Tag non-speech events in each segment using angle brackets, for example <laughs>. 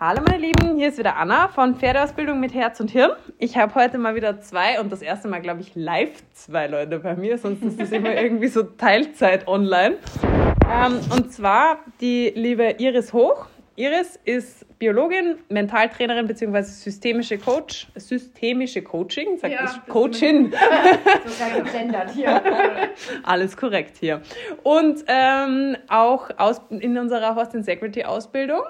Hallo meine Lieben, hier ist wieder Anna von Pferdeausbildung mit Herz und Hirn. Ich habe heute mal wieder zwei und das erste Mal, glaube ich, live zwei Leute bei mir, sonst ist das immer irgendwie so Teilzeit online. Ähm, und zwar die liebe Iris Hoch. Iris ist Biologin, Mentaltrainerin bzw. systemische Coach, systemische Coaching, sagt ja, ich Coachin. Sogar <laughs> gegendert hier. <laughs> Alles korrekt hier. Und ähm, auch aus, in unserer Host Integrity Ausbildung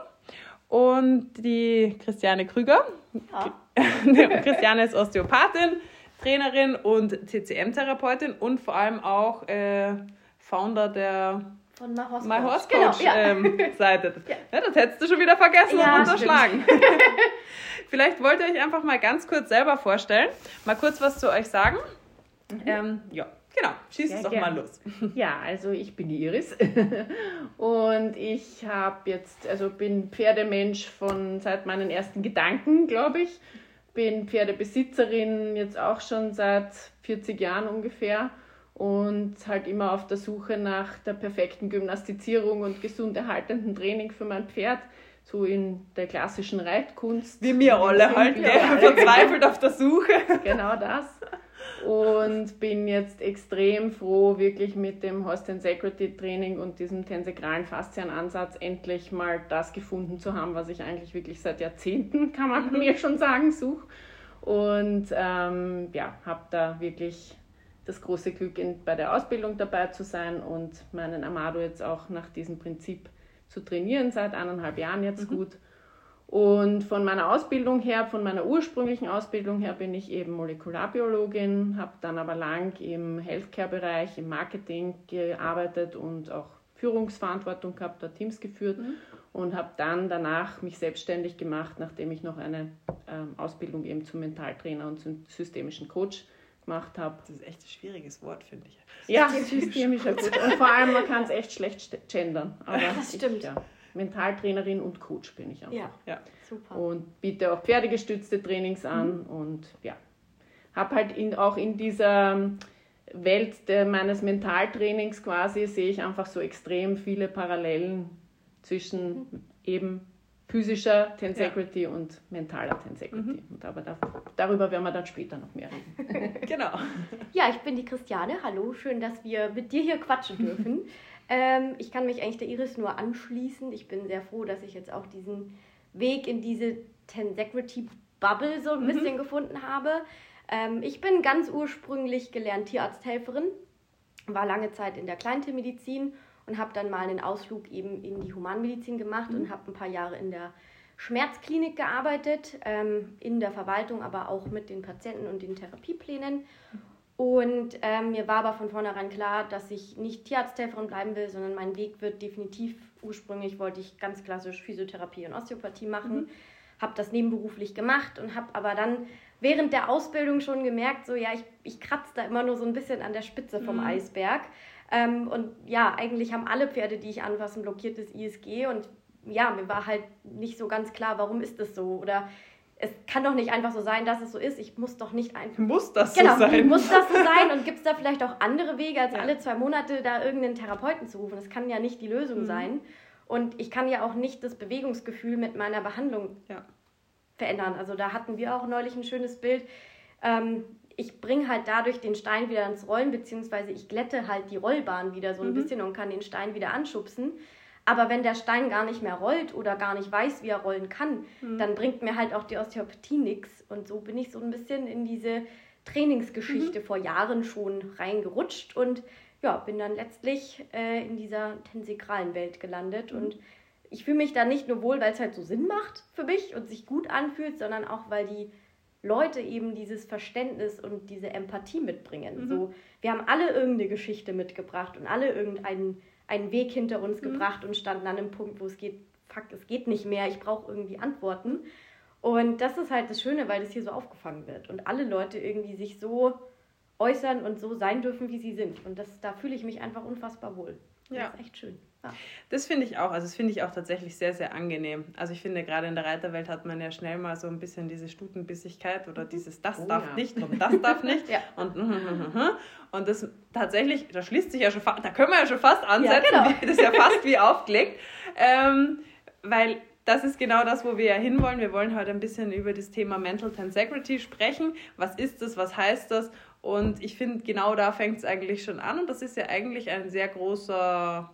und die Christiane Krüger. Ja. <laughs> Christiane ist Osteopathin, Trainerin und TCM-Therapeutin und vor allem auch äh, Founder der von My Horse, My Horse Coach, genau, ja. ähm, <laughs> Seite. Ja. ja. das hättest du schon wieder vergessen und unterschlagen. <laughs> Vielleicht wollt ihr euch einfach mal ganz kurz selber vorstellen, mal kurz was zu euch sagen. Mhm. Ähm, ja. Genau, schieß es doch gern. mal los. <laughs> Ja, also ich bin die Iris <laughs> und ich habe jetzt, also bin Pferdemensch von seit meinen ersten Gedanken, glaube ich. Bin Pferdebesitzerin jetzt auch schon seit 40 Jahren ungefähr und halt immer auf der Suche nach der perfekten Gymnastizierung und gesund erhaltenden Training für mein Pferd so in der klassischen Reitkunst. Wie wir alle halt, ja, <laughs> verzweifelt auf der Suche. Genau das und bin jetzt extrem froh, wirklich mit dem Horse Tensegrity Training und diesem tensegralen Faszienansatz endlich mal das gefunden zu haben, was ich eigentlich wirklich seit Jahrzehnten, <laughs> kann man mhm. mir schon sagen, suche. Und ähm, ja, habe da wirklich das große Glück, in, bei der Ausbildung dabei zu sein und meinen Amado jetzt auch nach diesem Prinzip zu trainieren, seit eineinhalb Jahren jetzt mhm. gut. Und von meiner Ausbildung her, von meiner ursprünglichen Ausbildung her bin ich eben Molekularbiologin, habe dann aber lang im Healthcare-Bereich, im Marketing gearbeitet und auch Führungsverantwortung gehabt, da Teams geführt mhm. und habe dann danach mich selbstständig gemacht, nachdem ich noch eine ähm, Ausbildung eben zum Mentaltrainer und zum systemischen Coach gemacht habe. Das ist echt ein schwieriges Wort, finde ich. Ja, systemischer Coach. Und vor allem, man kann es echt schlecht gendern. Aber <laughs> das stimmt. Ich, ja. Mentaltrainerin und Coach bin ich einfach. Ja, ja. super. Und biete auch pferdegestützte Trainings an mhm. und ja, habe halt in, auch in dieser Welt der, meines Mentaltrainings quasi, sehe ich einfach so extrem viele Parallelen zwischen mhm. eben physischer Tensegrity ja. und mentaler Tensegrity. Mhm. Und aber da, darüber werden wir dann später noch mehr reden. <laughs> genau. <laughs> Ja, ich bin die Christiane. Hallo, schön, dass wir mit dir hier quatschen dürfen. <laughs> Ähm, ich kann mich eigentlich der Iris nur anschließen. Ich bin sehr froh, dass ich jetzt auch diesen Weg in diese Tensegrity-Bubble so ein mhm. bisschen gefunden habe. Ähm, ich bin ganz ursprünglich gelernt Tierarzthelferin, war lange Zeit in der Kleintiermedizin und habe dann mal einen Ausflug eben in die Humanmedizin gemacht mhm. und habe ein paar Jahre in der Schmerzklinik gearbeitet, ähm, in der Verwaltung, aber auch mit den Patienten und den Therapieplänen. Und ähm, mir war aber von vornherein klar, dass ich nicht Tierarzthelferin bleiben will, sondern mein Weg wird definitiv, ursprünglich wollte ich ganz klassisch Physiotherapie und Osteopathie machen, mhm. habe das nebenberuflich gemacht und habe aber dann während der Ausbildung schon gemerkt, so ja, ich, ich kratze da immer nur so ein bisschen an der Spitze vom mhm. Eisberg. Ähm, und ja, eigentlich haben alle Pferde, die ich anfassen, blockiertes ISG und ja, mir war halt nicht so ganz klar, warum ist das so oder es kann doch nicht einfach so sein, dass es so ist. Ich muss doch nicht einfach. Muss das genau, so sein? Genau, muss das so sein? Und gibt es da vielleicht auch andere Wege, als ja. alle zwei Monate da irgendeinen Therapeuten zu rufen? Das kann ja nicht die Lösung mhm. sein. Und ich kann ja auch nicht das Bewegungsgefühl mit meiner Behandlung ja. verändern. Also da hatten wir auch neulich ein schönes Bild. Ähm, ich bringe halt dadurch den Stein wieder ins Rollen, beziehungsweise ich glätte halt die Rollbahn wieder so ein mhm. bisschen und kann den Stein wieder anschubsen. Aber wenn der Stein gar nicht mehr rollt oder gar nicht weiß, wie er rollen kann, mhm. dann bringt mir halt auch die Osteopathie nichts. Und so bin ich so ein bisschen in diese Trainingsgeschichte mhm. vor Jahren schon reingerutscht und ja, bin dann letztlich äh, in dieser tensegralen Welt gelandet. Mhm. Und ich fühle mich da nicht nur wohl, weil es halt so Sinn macht für mich und sich gut anfühlt, sondern auch, weil die Leute eben dieses Verständnis und diese Empathie mitbringen. Mhm. So, wir haben alle irgendeine Geschichte mitgebracht und alle irgendeinen einen Weg hinter uns mhm. gebracht und standen an einem Punkt, wo es geht, fuck, es geht nicht mehr, ich brauche irgendwie Antworten. Und das ist halt das Schöne, weil das hier so aufgefangen wird und alle Leute irgendwie sich so äußern und so sein dürfen, wie sie sind. Und das, da fühle ich mich einfach unfassbar wohl. Ja. Das ist echt schön. Ja. Das finde ich auch. Also das finde ich auch tatsächlich sehr, sehr angenehm. Also ich finde, gerade in der Reiterwelt hat man ja schnell mal so ein bisschen diese Stutenbissigkeit oder mhm. dieses das oh, darf ja. nicht und das darf nicht. <laughs> ja. Und, und das tatsächlich, da schließt sich ja schon fast, da können wir ja schon fast ansetzen, genau. <laughs> das ist ja fast wie aufgelegt. Ähm, weil das ist genau das, wo wir ja hinwollen. Wir wollen heute ein bisschen über das Thema Mental Tensegrity sprechen. Was ist das? Was heißt das? Und ich finde, genau da fängt es eigentlich schon an. Und das ist ja eigentlich ein sehr großer,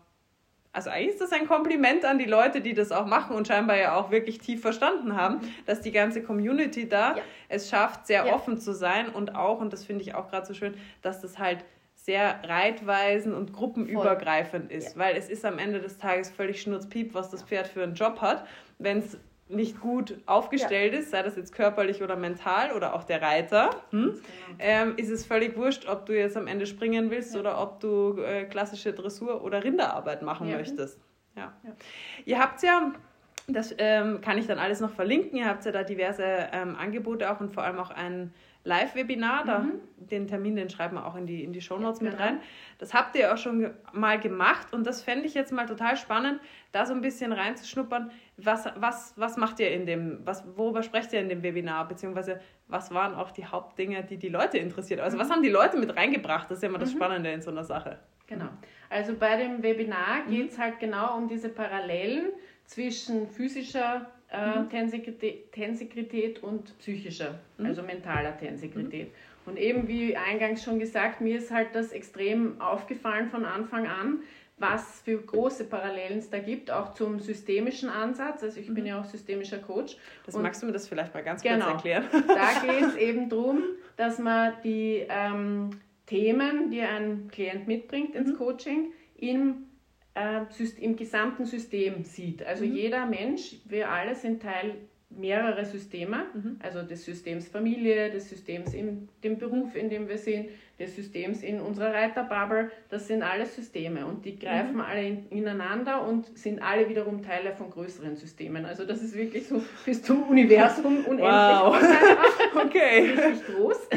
also eigentlich ist das ein Kompliment an die Leute, die das auch machen und scheinbar ja auch wirklich tief verstanden haben, mhm. dass die ganze Community da ja. es schafft, sehr ja. offen zu sein und auch, und das finde ich auch gerade so schön, dass das halt sehr reitweisen und gruppenübergreifend Voll. ist, ja. weil es ist am Ende des Tages völlig schnurzpiep, was das Pferd für einen Job hat. Wenn es nicht gut aufgestellt ja. ist, sei das jetzt körperlich oder mental oder auch der Reiter, hm, genau. ähm, ist es völlig wurscht, ob du jetzt am Ende springen willst ja. oder ob du äh, klassische Dressur oder Rinderarbeit machen ja. möchtest. Ja. Ihr habt ja, das ähm, kann ich dann alles noch verlinken, ihr habt ja da diverse ähm, Angebote auch und vor allem auch einen Live-Webinar. Da, mhm. Den Termin, den schreiben wir auch in die, in die Shownotes ja, mit rein. Das habt ihr auch schon mal gemacht und das fände ich jetzt mal total spannend, da so ein bisschen reinzuschnuppern. Was, was, was macht ihr in dem, was, worüber sprecht ihr in dem Webinar? Beziehungsweise was waren auch die Hauptdinge, die die Leute interessiert? Also, mhm. was haben die Leute mit reingebracht? Das ist ja immer das mhm. Spannende in so einer Sache. Genau. Also, bei dem Webinar mhm. geht es halt genau um diese Parallelen zwischen physischer äh, mhm. Tensegrität, und psychischer, mhm. also mentaler Tensegrität. Mhm. Und eben wie eingangs schon gesagt, mir ist halt das extrem aufgefallen von Anfang an, was für große Parallelen es da gibt, auch zum systemischen Ansatz. Also ich bin mhm. ja auch systemischer Coach. Das und magst du mir das vielleicht mal ganz genau, kurz erklären? <laughs> Da <laughs> geht es eben darum, dass man die ähm, Themen, die ein Klient mitbringt ins mhm. Coaching, im äh, im gesamten System sieht. Also mhm. jeder Mensch, wir alle sind Teil mehrerer Systeme, mhm. also des Systems Familie, des Systems in dem Beruf, in dem wir sind, des Systems in unserer Reiterbubble, das sind alles Systeme und die greifen mhm. alle in, ineinander und sind alle wiederum Teile von größeren Systemen. Also das ist wirklich so <laughs> bis zum Universum <laughs> unendlich. Wow. <laughs> okay. Richtig groß.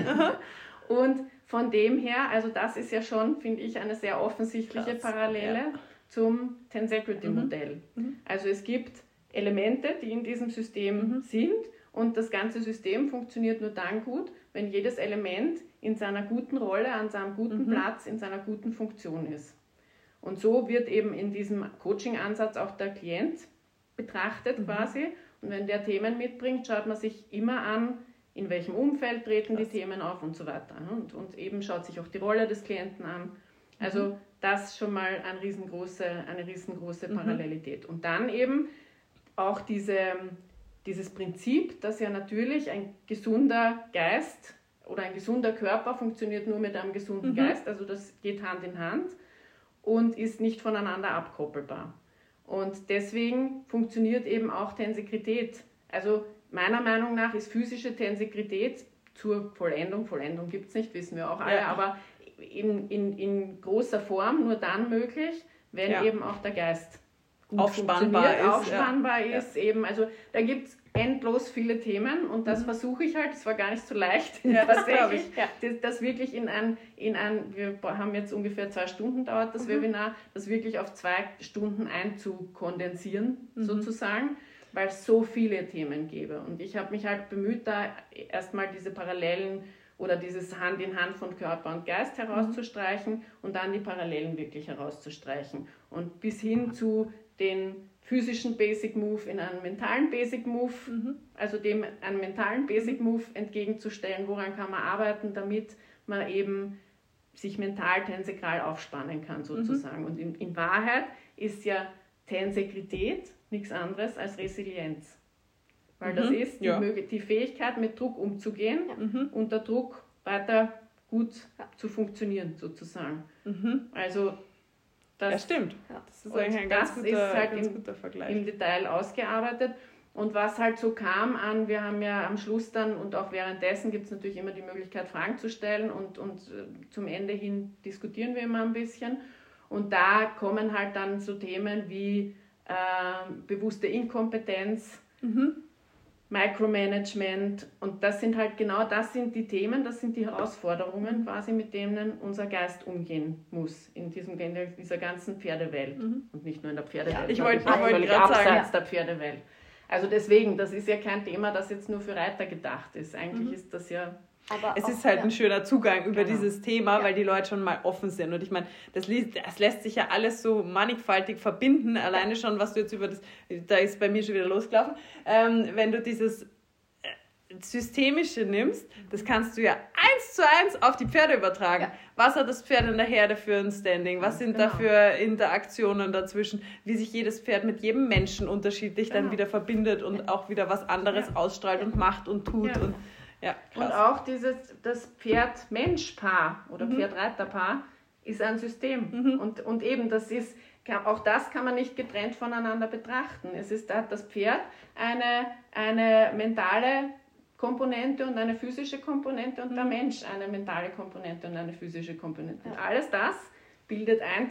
und von dem her, also das ist ja schon, finde ich, eine sehr offensichtliche Krass. Parallele. Ja zum Tensegrity-Modell. Mhm. mhm. Also es gibt Elemente, die in diesem System mhm. sind und das ganze System funktioniert nur dann gut, wenn jedes Element in seiner guten Rolle, an seinem guten mhm. Platz, in seiner guten Funktion ist. Und so wird eben in diesem Coaching-Ansatz auch der Klient betrachtet mhm. quasi. Und wenn der Themen mitbringt, schaut man sich immer an, in welchem Umfeld treten Krass. die Themen auf und so weiter. Und, und eben schaut sich auch die Rolle des Klienten an. Also mhm das schon mal eine riesengroße, eine riesengroße mhm. Parallelität. Und dann eben auch diese, dieses Prinzip, dass ja natürlich ein gesunder Geist oder ein gesunder Körper funktioniert nur mit einem gesunden mhm. Geist, also das geht Hand in Hand und ist nicht voneinander abkoppelbar. Und deswegen funktioniert eben auch Tensekrität. Also meiner Meinung nach ist physische Tensekrität zur Vollendung, Vollendung gibt es nicht, wissen wir auch alle, ja. aber in, in, in großer Form nur dann möglich, wenn ja. eben auch der Geist aufspannbar ist. Aufspannbar ja. ist eben, also da gibt es endlos viele Themen und das mhm. versuche ich halt, es war gar nicht so leicht, ja, das, <laughs> tatsächlich, ja. das, das, wirklich in ein, in ein, wir haben jetzt ungefähr zwei Stunden dauert das mhm. Webinar, das wirklich auf zwei Stunden einzukondensieren mhm. sozusagen, weil es so viele Themen gäbe und ich habe mich halt bemüht, da erstmal diese Parallelen oder dieses Hand in Hand von Körper und Geist herauszustreichen und dann die Parallelen wirklich herauszustreichen. Und bis hin zu den physischen Basic Move in einen mentalen Basic Move, mhm. also dem einen mentalen Basic Move entgegenzustellen, woran kann man arbeiten, damit man eben sich mental tensekral aufspannen kann sozusagen. Mhm. Und in, in Wahrheit ist ja Tensekrität nichts anderes als Resilienz. Weil mhm. das ist die, ja. die, Fähigkeit, mit Druck umzugehen, ja. mhm. unter Druck weiter gut zu funktionieren, sozusagen. Mhm. Also das, ja, stimmt. Das ist eigentlich ein ganz guter, ist halt ganz im, guter Vergleich. Im Detail ausgearbeitet. Und was halt so kam an, wir haben ja am Schluss dann und auch währenddessen gibt es natürlich immer die Möglichkeit, Fragen zu stellen und, und äh, zum Ende hin diskutieren wir immer ein bisschen. Und da kommen halt dann so Themen wie äh, bewusste Inkompetenz, mhm. Micromanagement und das sind halt genau das sind die Themen, das sind die Herausforderungen quasi, mit denen unser Geist umgehen muss in, diesem, in dieser ganzen Pferdewelt mhm. und nicht nur in der Pferdewelt. Ja, ich wollte wollt gerade sagen, ja. der Pferdewelt. Also deswegen, das ist ja kein Thema, das jetzt nur für Reiter gedacht ist. Eigentlich mhm. ist das ja Aber es ist halt ja. ein schöner Zugang über genau. dieses Thema, ja. weil die Leute schon mal offen sind. Und ich meine, das, das, lässt sich ja alles so mannigfaltig verbinden. Alleine schon, was du jetzt über das, da ist bei mir schon wieder losgelaufen, ähm, wenn du dieses Systemische nimmst, das kannst du ja eins zu eins auf die Pferde übertragen. Ja. Was hat das Pferd in der Herde für ein Standing? Was sind genau. da für Interaktionen dazwischen? Wie sich jedes Pferd mit jedem Menschen unterschiedlich genau. dann wieder verbindet und auch wieder was anderes ausstrahlt und macht und tut. Und, ja, und auch dieses, das Pferd-Mensch-Paar oder mhm. Pferd-Reiter-Paar ist ein System. Mhm. Und, und eben, das ist, auch das kann man nicht getrennt voneinander betrachten. Es ist, da hat das Pferd eine, eine mentale Komponente und eine physische Komponente und der mhm. Mensch eine mentale Komponente und eine physische Komponente. Und alles das bildet ein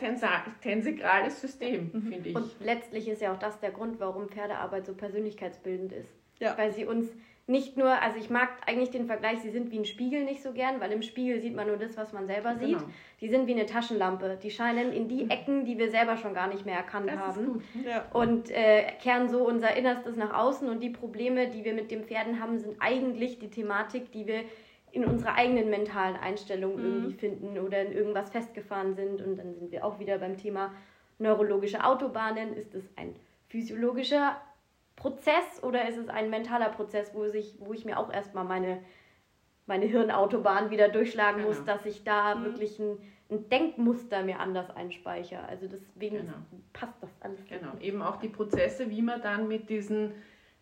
tensegrales System, mhm. finde ich. Und letztlich ist ja auch das der Grund, warum Pferdearbeit so persönlichkeitsbildend ist. Ja. Weil sie uns nicht nur, also ich mag eigentlich den Vergleich, sie sind wie ein Spiegel nicht so gern, weil im Spiegel sieht man nur das, was man selber sieht. Genau. Die sind wie eine Taschenlampe. Die scheinen in die Ecken, die wir selber schon gar nicht mehr erkannt das haben. Ja. Und äh, kehren so unser Innerstes nach außen. Und die Probleme, die wir mit den Pferden haben, sind eigentlich die Thematik, die wir in unserer eigenen mentalen Einstellung mhm. irgendwie finden oder in irgendwas festgefahren sind. Und dann sind wir auch wieder beim Thema neurologische Autobahnen. Ist es ein physiologischer Prozess oder ist es ein mentaler Prozess, wo, sich, wo ich mir auch erstmal meine, meine Hirnautobahn wieder durchschlagen genau. muss, dass ich da mhm. wirklich ein, ein, Denkmuster mir anders einspeichere. Also deswegen genau. passt das alles. Genau, eben auch die Prozesse, wie man dann mit diesen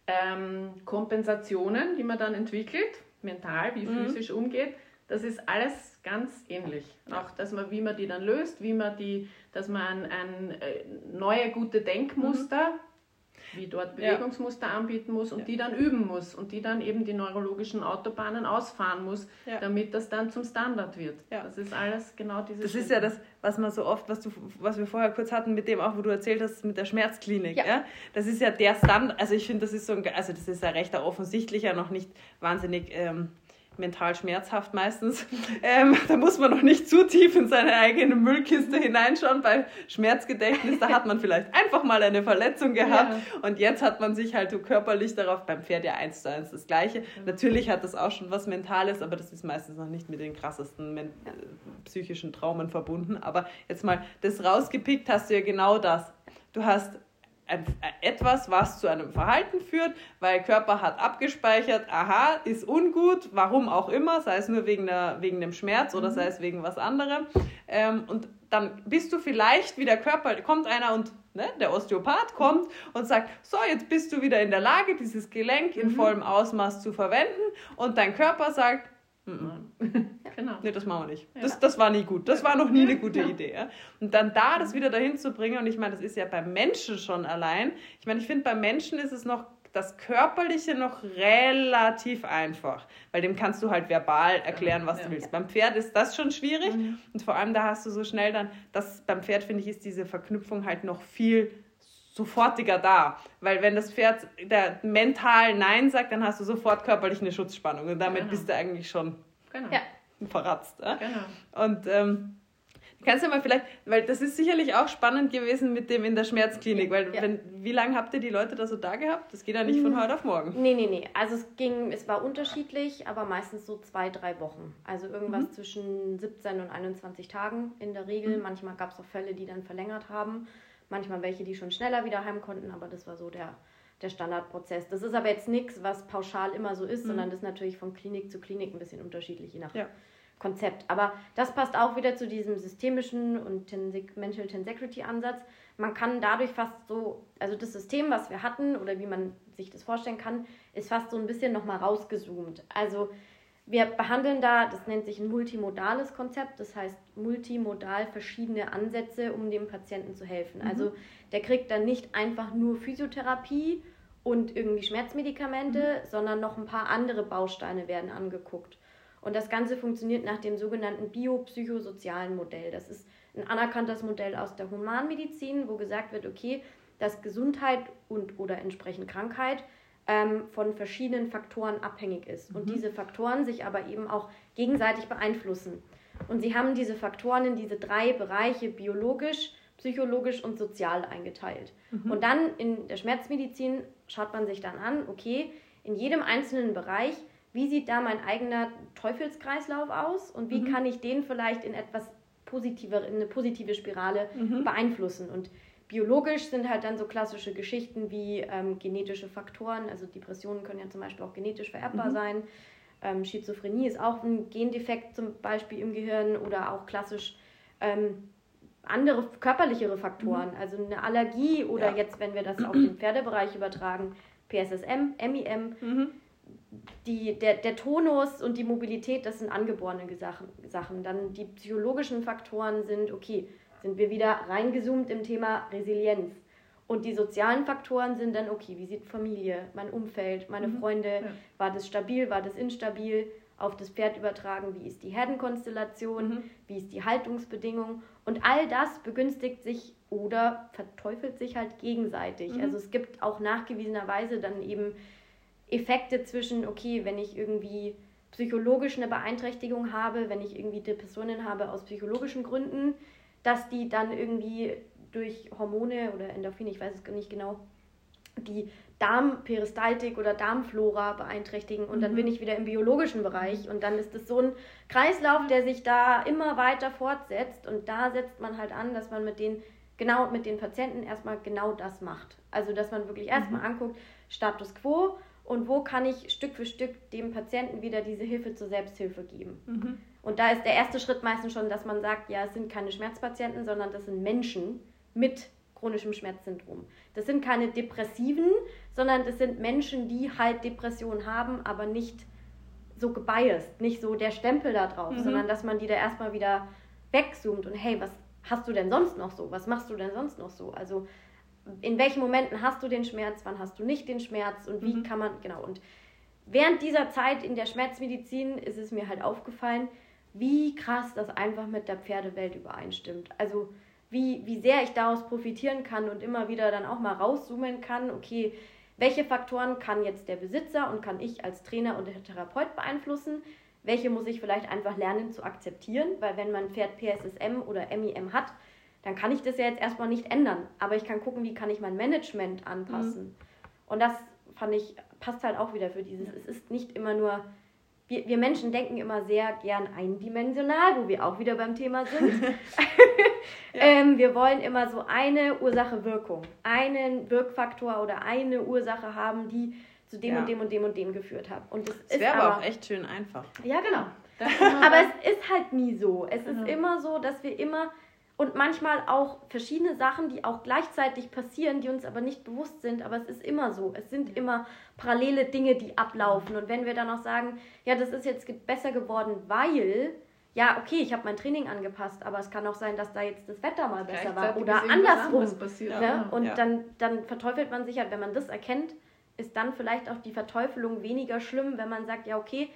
ähm, Kompensationen, die man dann entwickelt, mental wie mhm. physisch umgeht, das ist alles ganz ähnlich. Auch, dass man, wie man die dann löst, wie man die, dass man ein, ein äh, neue gute Denkmuster mhm wie dort Bewegungsmuster ja. anbieten muss und ja. die dann üben muss und die dann eben die neurologischen Autobahnen ausfahren muss, ja. damit das dann zum Standard wird. Das ist alles genau dieses. Das Schritt. ist ja das, was man so oft, was du, was wir vorher kurz hatten mit dem auch, wo du erzählt hast mit der Schmerzklinik. Ja. Das ist ja der Standard. Also ich finde, das ist so ein, also das ist ja recht offensichtlicher, noch nicht wahnsinnig. Ähm, mental schmerzhaft meistens. <laughs> Ähm, da muss man noch nicht zu tief in seine eigene Müllkiste hineinschauen. Bei Schmerzgedächtnis, da hat man vielleicht einfach mal eine Verletzung gehabt ja. und jetzt hat man sich halt so körperlich darauf, beim Pferd ja eins zu eins das Gleiche. Mhm. Natürlich hat das auch schon was Mentales, aber das ist meistens noch nicht mit den krassesten ja. psychischen Traumen verbunden. Aber jetzt mal das rausgepickt hast du ja genau das. Du hast etwas, was zu einem Verhalten führt, weil Körper hat abgespeichert, aha, ist ungut, warum auch immer, sei es nur wegen, der, wegen dem Schmerz oder mhm. sei es wegen was anderem. Ähm, und dann bist du vielleicht wie der Körper, kommt einer und ne, der Osteopath kommt und sagt, so, jetzt bist du wieder in der Lage, dieses Gelenk in mhm. vollem Ausmaß zu verwenden und dein Körper sagt, <laughs> genau. Nee, das machen wir nicht. Ja. Das, das war nie gut. Das war noch nie eine <laughs> gute Idee. Ja? Und dann da das wieder dahin zu bringen, und ich meine, das ist ja beim Menschen schon allein. Ich meine, ich finde, beim Menschen ist es noch das Körperliche noch relativ einfach, weil dem kannst du halt verbal erklären, was du willst. Beim Pferd ist das schon schwierig mhm. und vor allem da hast du so schnell dann, das beim Pferd finde ich ist diese Verknüpfung halt noch viel sofortiger da. Weil wenn das Pferd der mental Nein sagt, dann hast du sofort körperlich eine Schutzspannung und damit genau. bist du eigentlich schon genau. ja. verratzt. Ja? Genau. Und ähm, kannst du mal vielleicht, weil das ist sicherlich auch spannend gewesen mit dem in der Schmerzklinik, weil ja. wenn, wie lange habt ihr die Leute da so da gehabt? Das geht ja nicht von hm. heute auf morgen. Nee, nee, nee. Also es ging, es war unterschiedlich, aber meistens so zwei, drei Wochen. Also irgendwas mhm. zwischen 17 und 21 Tagen in der Regel. Mhm. Manchmal gab es auch Fälle, die dann verlängert haben manchmal welche, die schon schneller wieder heim konnten, aber das war so der, der Standardprozess. Das ist aber jetzt nichts, was pauschal immer so ist, mhm. sondern das ist natürlich von Klinik zu Klinik ein bisschen unterschiedlich, je nach ja. Konzept. Aber das passt auch wieder zu diesem systemischen und Mental Tensecrity Ansatz. Man kann dadurch fast so, also das System, was wir hatten oder wie man sich das vorstellen kann, ist fast so ein bisschen nochmal rausgezoomt. Also wir behandeln da, das nennt sich ein multimodales Konzept, das heißt multimodal verschiedene Ansätze, um dem Patienten zu helfen. Mhm. Also der kriegt dann nicht einfach nur Physiotherapie und irgendwie Schmerzmedikamente, mhm. sondern noch ein paar andere Bausteine werden angeguckt. Und das Ganze funktioniert nach dem sogenannten biopsychosozialen Modell. Das ist ein anerkanntes Modell aus der Humanmedizin, wo gesagt wird, okay, dass Gesundheit und oder entsprechend Krankheit ähm, von verschiedenen Faktoren abhängig ist und mhm. diese Faktoren sich aber eben auch gegenseitig beeinflussen. Und sie haben diese Faktoren in diese drei Bereiche biologisch, psychologisch und sozial eingeteilt. Mhm. Und dann in der Schmerzmedizin schaut man sich dann an, okay, in jedem einzelnen Bereich wie sieht da mein eigener Teufelskreislauf aus und wie mhm. kann ich den vielleicht in etwas positiver, in eine positive Spirale mhm. beeinflussen. Und biologisch sind halt dann so klassische Geschichten wie ähm, genetische Faktoren, also Depressionen können ja zum Beispiel auch genetisch vererbbar mhm. sein. Ähm, Schizophrenie ist auch ein Gendefekt zum Beispiel im Gehirn oder auch klassisch ähm, andere körperlichere Faktoren, mhm. also eine Allergie oder ja. jetzt, wenn wir das auf den Pferdebereich übertragen, PSSM, MIM. Mhm. Die, der, der Tonus und die Mobilität, das sind angeborene Sachen. Dann die psychologischen Faktoren sind, okay, sind wir wieder reingezoomt im Thema Resilienz. Und die sozialen Faktoren sind dann, okay, wie sieht Familie, mein Umfeld, meine mhm. Freunde, ja. war das stabil, war das instabil, auf das Pferd übertragen, wie ist die Herdenkonstellation, mhm. wie ist die Haltungsbedingung. Und all das begünstigt sich oder verteufelt sich halt gegenseitig. Mhm. Also es gibt auch nachgewiesenerweise dann eben Effekte zwischen, okay, wenn ich irgendwie psychologisch eine Beeinträchtigung habe, wenn ich irgendwie Depressionen habe aus psychologischen Gründen, dass die dann irgendwie durch Hormone oder Endorphine, ich weiß es nicht genau, die Darmperistaltik oder Darmflora beeinträchtigen und dann bin mhm. ich wieder im biologischen Bereich und dann ist es so ein Kreislauf, der sich da immer weiter fortsetzt und da setzt man halt an, dass man mit den genau mit den Patienten erstmal genau das macht. Also dass man wirklich erstmal mhm. anguckt, Status quo und wo kann ich Stück für Stück dem Patienten wieder diese Hilfe zur Selbsthilfe geben. Mhm. Und da ist der erste Schritt meistens schon, dass man sagt, ja, es sind keine Schmerzpatienten, sondern das sind Menschen mit chronischem Schmerzsyndrom. Das sind keine Depressiven, sondern das sind Menschen, die halt Depressionen haben, aber nicht so gebiased, nicht so der Stempel da drauf, mhm. sondern dass man die da erstmal wieder wegzoomt und hey, was hast du denn sonst noch so? Was machst du denn sonst noch so? Also in welchen Momenten hast du den Schmerz, wann hast du nicht den Schmerz und wie mhm. kann man, genau. Und während dieser Zeit in der Schmerzmedizin ist es mir halt aufgefallen, wie krass das einfach mit der Pferdewelt übereinstimmt. Also wie, wie sehr ich daraus profitieren kann und immer wieder dann auch mal rauszoomen kann, okay, welche Faktoren kann jetzt der Besitzer und kann ich als Trainer und Therapeut beeinflussen? Welche muss ich vielleicht einfach lernen zu akzeptieren? Weil wenn mein Pferd PSSM oder MIM hat, dann kann ich das ja jetzt erstmal nicht ändern. Aber ich kann gucken, wie kann ich mein Management anpassen. Mhm. Und das fand ich, passt halt auch wieder für dieses. Es ist nicht immer nur wir, wir Menschen denken immer sehr gern eindimensional, wo wir auch wieder beim Thema sind. <laughs> <laughs> ja. ähm, wir wollen immer so eine Ursache-Wirkung, einen Wirkfaktor oder eine Ursache haben, die zu dem ja. und dem und dem und dem geführt hat. Und das, das wäre aber auch echt schön einfach. Ja, genau. aber es ist halt nie so. Es ist immer so, dass wir immer und manchmal auch verschiedene Sachen, die auch gleichzeitig passieren, die uns aber nicht bewusst sind. Aber es ist immer so. Es sind immer parallele Dinge, die ablaufen. Und wenn wir dann auch sagen, ja, das ist jetzt besser geworden, weil, ja, okay, ich habe mein Training angepasst, aber es kann auch sein, dass da jetzt das Wetter mal besser war oder andersrum. Passiert, ne? Und ja. Dann, dann verteufelt man sich halt, wenn man das erkennt, ist dann vielleicht auch die Verteufelung weniger schlimm, wenn man sagt, ja, okay,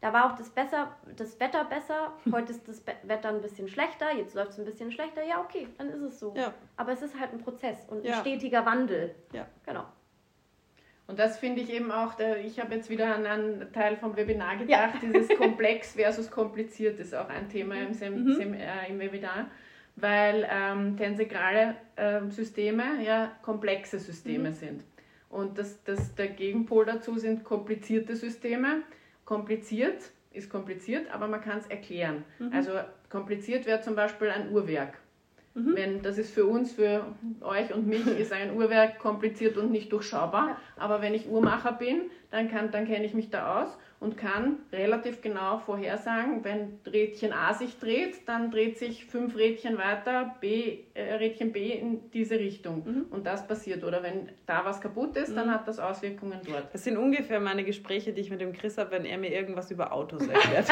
da war auch das, besser, das Wetter besser, <laughs> heute ist das Wetter ein bisschen schlechter, jetzt läuft es ein bisschen schlechter. Ja, okay, dann ist es so. Ja. Aber es ist halt ein Prozess und ja. ein stetiger Wandel. Ja. Genau. Und das finde ich eben auch, ich habe jetzt wieder an einen Teil vom Webinar gedacht, ja. dieses <laughs> komplex versus kompliziert ist auch ein Thema im, Sem mhm. Sem äh, im Webinar, weil ähm, tensegrale äh, Systeme ja komplexe Systeme mhm. sind. Und das, das, der Gegenpol dazu sind komplizierte Systeme kompliziert ist kompliziert, aber man kann es erklären. Mhm. Also kompliziert wäre zum Beispiel ein Uhrwerk. Mhm. Wenn, das ist für uns, für euch und mich, <laughs> ist ein Uhrwerk kompliziert und nicht durchschaubar. Ja. Aber wenn ich Uhrmacher bin, dann, kann, dann kenne ich mich da aus und kann relativ genau vorhersagen, wenn Rädchen A sich dreht, dann dreht sich fünf Rädchen weiter, B, äh, Rädchen B in diese Richtung. Mhm. Und das passiert. Oder wenn da was kaputt ist, dann mhm. hat das Auswirkungen dort. Das sind ungefähr meine Gespräche, die ich mit dem Chris habe, wenn er mir irgendwas über Autos <laughs> erklärt.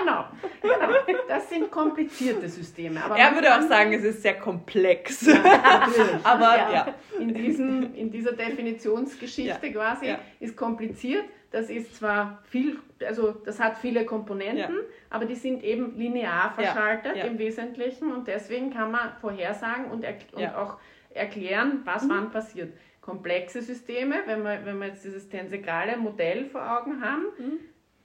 genau. genau. Das sind komplizierte Systeme. Er würde auch sagen, es ist sehr komplex. Ja, natürlich. <laughs> Aber ja. ja. In, diesem, in dieser Definitionsgeschichte quasi ist kompliziert das ist zwar viel, also das hat viele Komponenten, ja. aber die sind eben linear verschaltet ja. Im Wesentlichen und deswegen kann man vorhersagen und, und auch erklären, was mhm. wann passiert. Komplexe Systeme, wenn wir, wenn wir jetzt dieses tensegrale Modell vor Augen haben, mhm.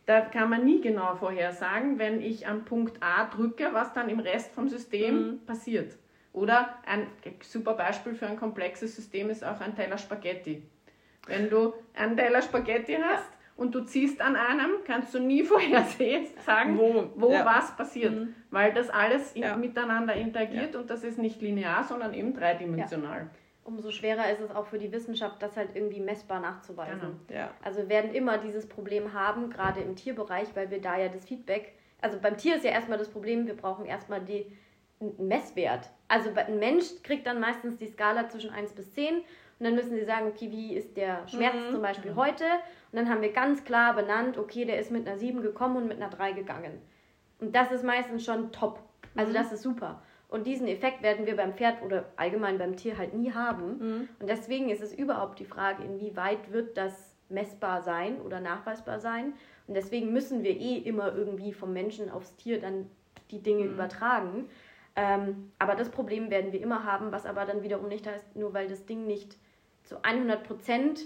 da kann man nie genau vorhersagen, wenn ich am Punkt A drücke, was dann im Rest vom System mhm. passiert. Oder ein super Beispiel für ein komplexes System ist auch ein Teller Spaghetti. Wenn du einen Teller Spaghetti hast und du ziehst an einem, kannst du nie <laughs> vorhersehen, sagen, wo, wo ja. was passiert. Mhm. Weil das alles in, ja. miteinander interagiert ja. und das ist nicht linear, sondern eben dreidimensional. Umso schwerer ist es auch für die Wissenschaft, das halt irgendwie messbar nachzuweisen. Genau. Also wir werden immer dieses Problem haben, gerade im Tierbereich, weil wir da ja das Feedback, also beim Tier ist ja erstmal das Problem, wir brauchen erstmal die Messwert. Also ein Mensch kriegt dann meistens die Skala zwischen 1 bis 10 und dann müssen sie sagen, okay, wie ist der Schmerz mhm. zum Beispiel mhm. heute? Und dann haben wir ganz klar benannt, okay, der ist mit einer 7 gekommen und mit einer 3 gegangen. Und das ist meistens schon top. Also mhm. das ist super. Und diesen Effekt werden wir beim Pferd oder allgemein beim Tier halt nie haben. Mhm. Und deswegen ist es überhaupt die Frage, inwieweit wird das messbar sein oder nachweisbar sein. Und deswegen müssen wir eh immer irgendwie vom Menschen aufs Tier dann die Dinge mhm. übertragen. Ähm, aber das Problem werden wir immer haben, was aber dann wiederum nicht heißt, nur weil das Ding nicht zu 100 Prozent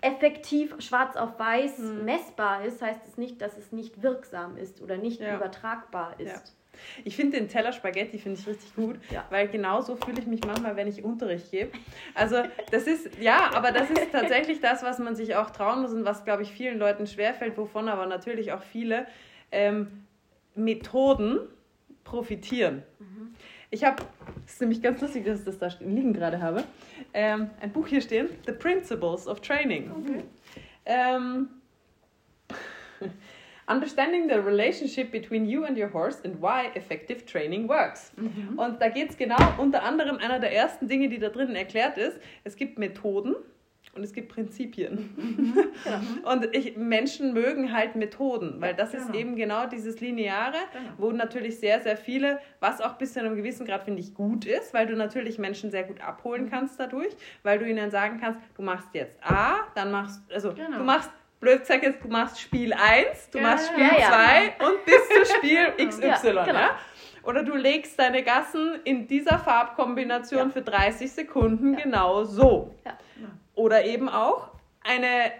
effektiv schwarz auf weiß mhm. messbar ist, heißt es nicht, dass es nicht wirksam ist oder nicht ja. übertragbar ist. Ja. Ich finde den Teller Spaghetti finde ich richtig gut, ja. weil genauso fühle ich mich manchmal, wenn ich Unterricht gebe. Also das ist, ja, aber das ist tatsächlich das, was man sich auch trauen muss und was, glaube ich, vielen Leuten schwerfällt, wovon aber natürlich auch viele ähm, Methoden profitieren. Mhm. Ich habe, es ist nämlich ganz lustig, dass ich das da liegen gerade habe, ähm, ein Buch hier stehen, The Principles of Training. Okay. Ähm, <laughs> Understanding the relationship between you and your horse and why effective training works. Mhm. Und da geht es genau, unter anderem einer der ersten Dinge, die da drinnen erklärt ist, es gibt Methoden, und es gibt Prinzipien. Mhm. Genau. Und ich, Menschen mögen halt Methoden, weil das genau. ist eben genau dieses Lineare, genau. wo natürlich sehr, sehr viele, was auch bis zu einem gewissen Grad, finde ich, gut ist, weil du natürlich Menschen sehr gut abholen mhm. kannst dadurch, weil du ihnen sagen kannst, du machst jetzt A, dann machst, also genau. du machst blöd gesagt jetzt, du machst Spiel 1, du ja, machst Spiel 2 ja, ja. und bis zu Spiel XY. <laughs> ja, genau. Oder du legst deine Gassen in dieser Farbkombination für 30 Sekunden genau so. Oder eben auch eine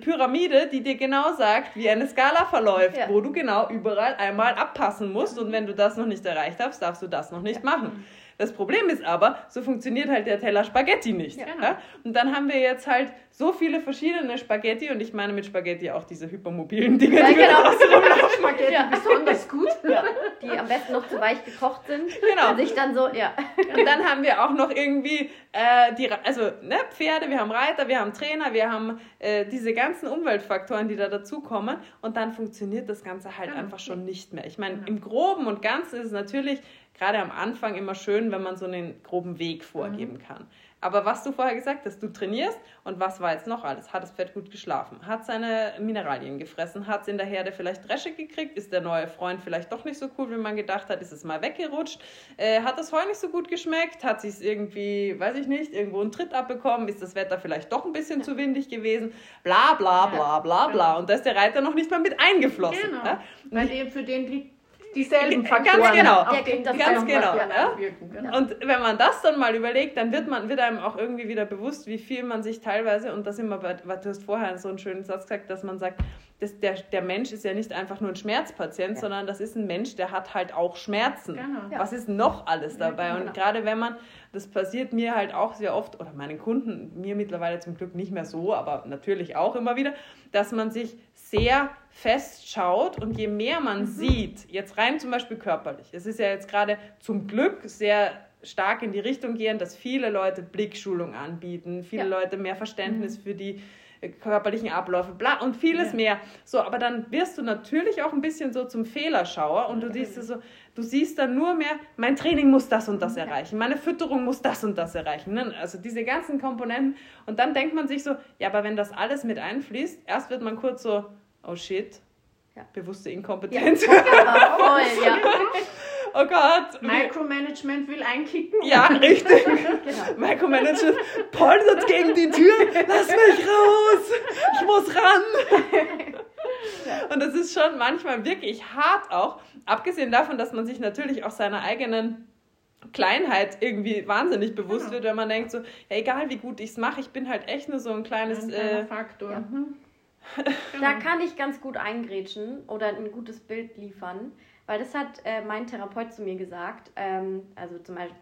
Pyramide, die dir genau sagt, wie eine Skala verläuft, ja. wo du genau überall einmal abpassen musst. Und wenn du das noch nicht erreicht hast, darfst du das noch nicht ja. machen. Das Problem ist aber, so funktioniert halt der Teller Spaghetti nicht. Ja. Ja? Und dann haben wir jetzt halt so viele verschiedene Spaghetti und ich meine mit Spaghetti auch diese hypermobilen Dinge, ja, die genau. wir Spaghetti ja. besonders gut, <laughs> ja. die am besten noch zu weich gekocht sind. Genau. Und sich dann so, ja. Und dann haben wir auch noch irgendwie äh, die, also ne, Pferde, wir haben Reiter, wir haben Trainer, wir haben äh, diese ganzen Umweltfaktoren, die da dazukommen und dann funktioniert das Ganze halt einfach schon nicht mehr. Ich meine, im Groben und Ganzen ist es natürlich gerade am Anfang immer schön, wenn man so einen groben Weg vorgeben mhm. kann. Aber was du vorher gesagt hast, du trainierst und was war jetzt noch alles? Hat das Pferd gut geschlafen? Hat seine Mineralien gefressen? Hat es in der Herde vielleicht Dresche gekriegt? Ist der neue Freund vielleicht doch nicht so cool, wie man gedacht hat? Ist es mal weggerutscht? Äh, hat das Heu nicht so gut geschmeckt? Hat sich irgendwie, weiß ich nicht, irgendwo einen Tritt abbekommen? Ist das Wetter vielleicht doch ein bisschen zu windig gewesen? Bla bla bla bla bla. Genau. Und da ist der Reiter noch nicht mal mit eingeflossen. Genau. Ja? Weil für den liegt dieselben Faktoren. Ganz genau. Auf den ganz genau. Ja? genau. Und wenn man das dann mal überlegt, dann wird man wird einem auch irgendwie wieder bewusst, wie viel man sich teilweise und das immer, du hast vorher so einen schönen Satz gesagt, dass man sagt, das, der, der Mensch ist ja nicht einfach nur ein Schmerzpatient, ja. sondern das ist ein Mensch, der hat halt auch Schmerzen. Genau. Was ist noch alles dabei? Ja, genau. Und gerade wenn man, das passiert mir halt auch sehr oft, oder meinen Kunden, mir mittlerweile zum Glück nicht mehr so, aber natürlich auch immer wieder, dass man sich sehr festschaut und je mehr man mhm. sieht, jetzt rein zum Beispiel körperlich, es ist ja jetzt gerade zum Glück sehr stark in die Richtung gehen, dass viele Leute Blickschulung anbieten, viele ja. Leute mehr Verständnis mhm. für die äh, körperlichen Abläufe, bla und vieles ja. mehr. So, aber dann wirst du natürlich auch ein bisschen so zum Fehlerschauer und du siehst so, du siehst dann nur mehr, mein Training muss das und das erreichen, meine Fütterung muss das und das erreichen. Ne? Also diese ganzen Komponenten. Und dann denkt man sich so, ja, aber wenn das alles mit einfließt, erst wird man kurz so, oh shit, ja. bewusste Inkompetenz. Ja, <laughs> voll, ja. Oh Gott. Micromanagement will einkicken. Ja, richtig. <laughs> genau. Micromanagement poltert gegen die Tür. Lass mich raus. Ich muss ran. Und das ist schon manchmal wirklich hart auch. Abgesehen davon, dass man sich natürlich auch seiner eigenen Kleinheit irgendwie wahnsinnig bewusst genau. wird, wenn man denkt so, ja, egal wie gut ich es mache, ich bin halt echt nur so ein kleines ein äh, Faktor. Ja. Mhm. <laughs> Da kann ich ganz gut eingrätschen oder ein gutes Bild liefern, weil das hat äh, mein Therapeut zu mir gesagt. Ähm, also zum Beispiel,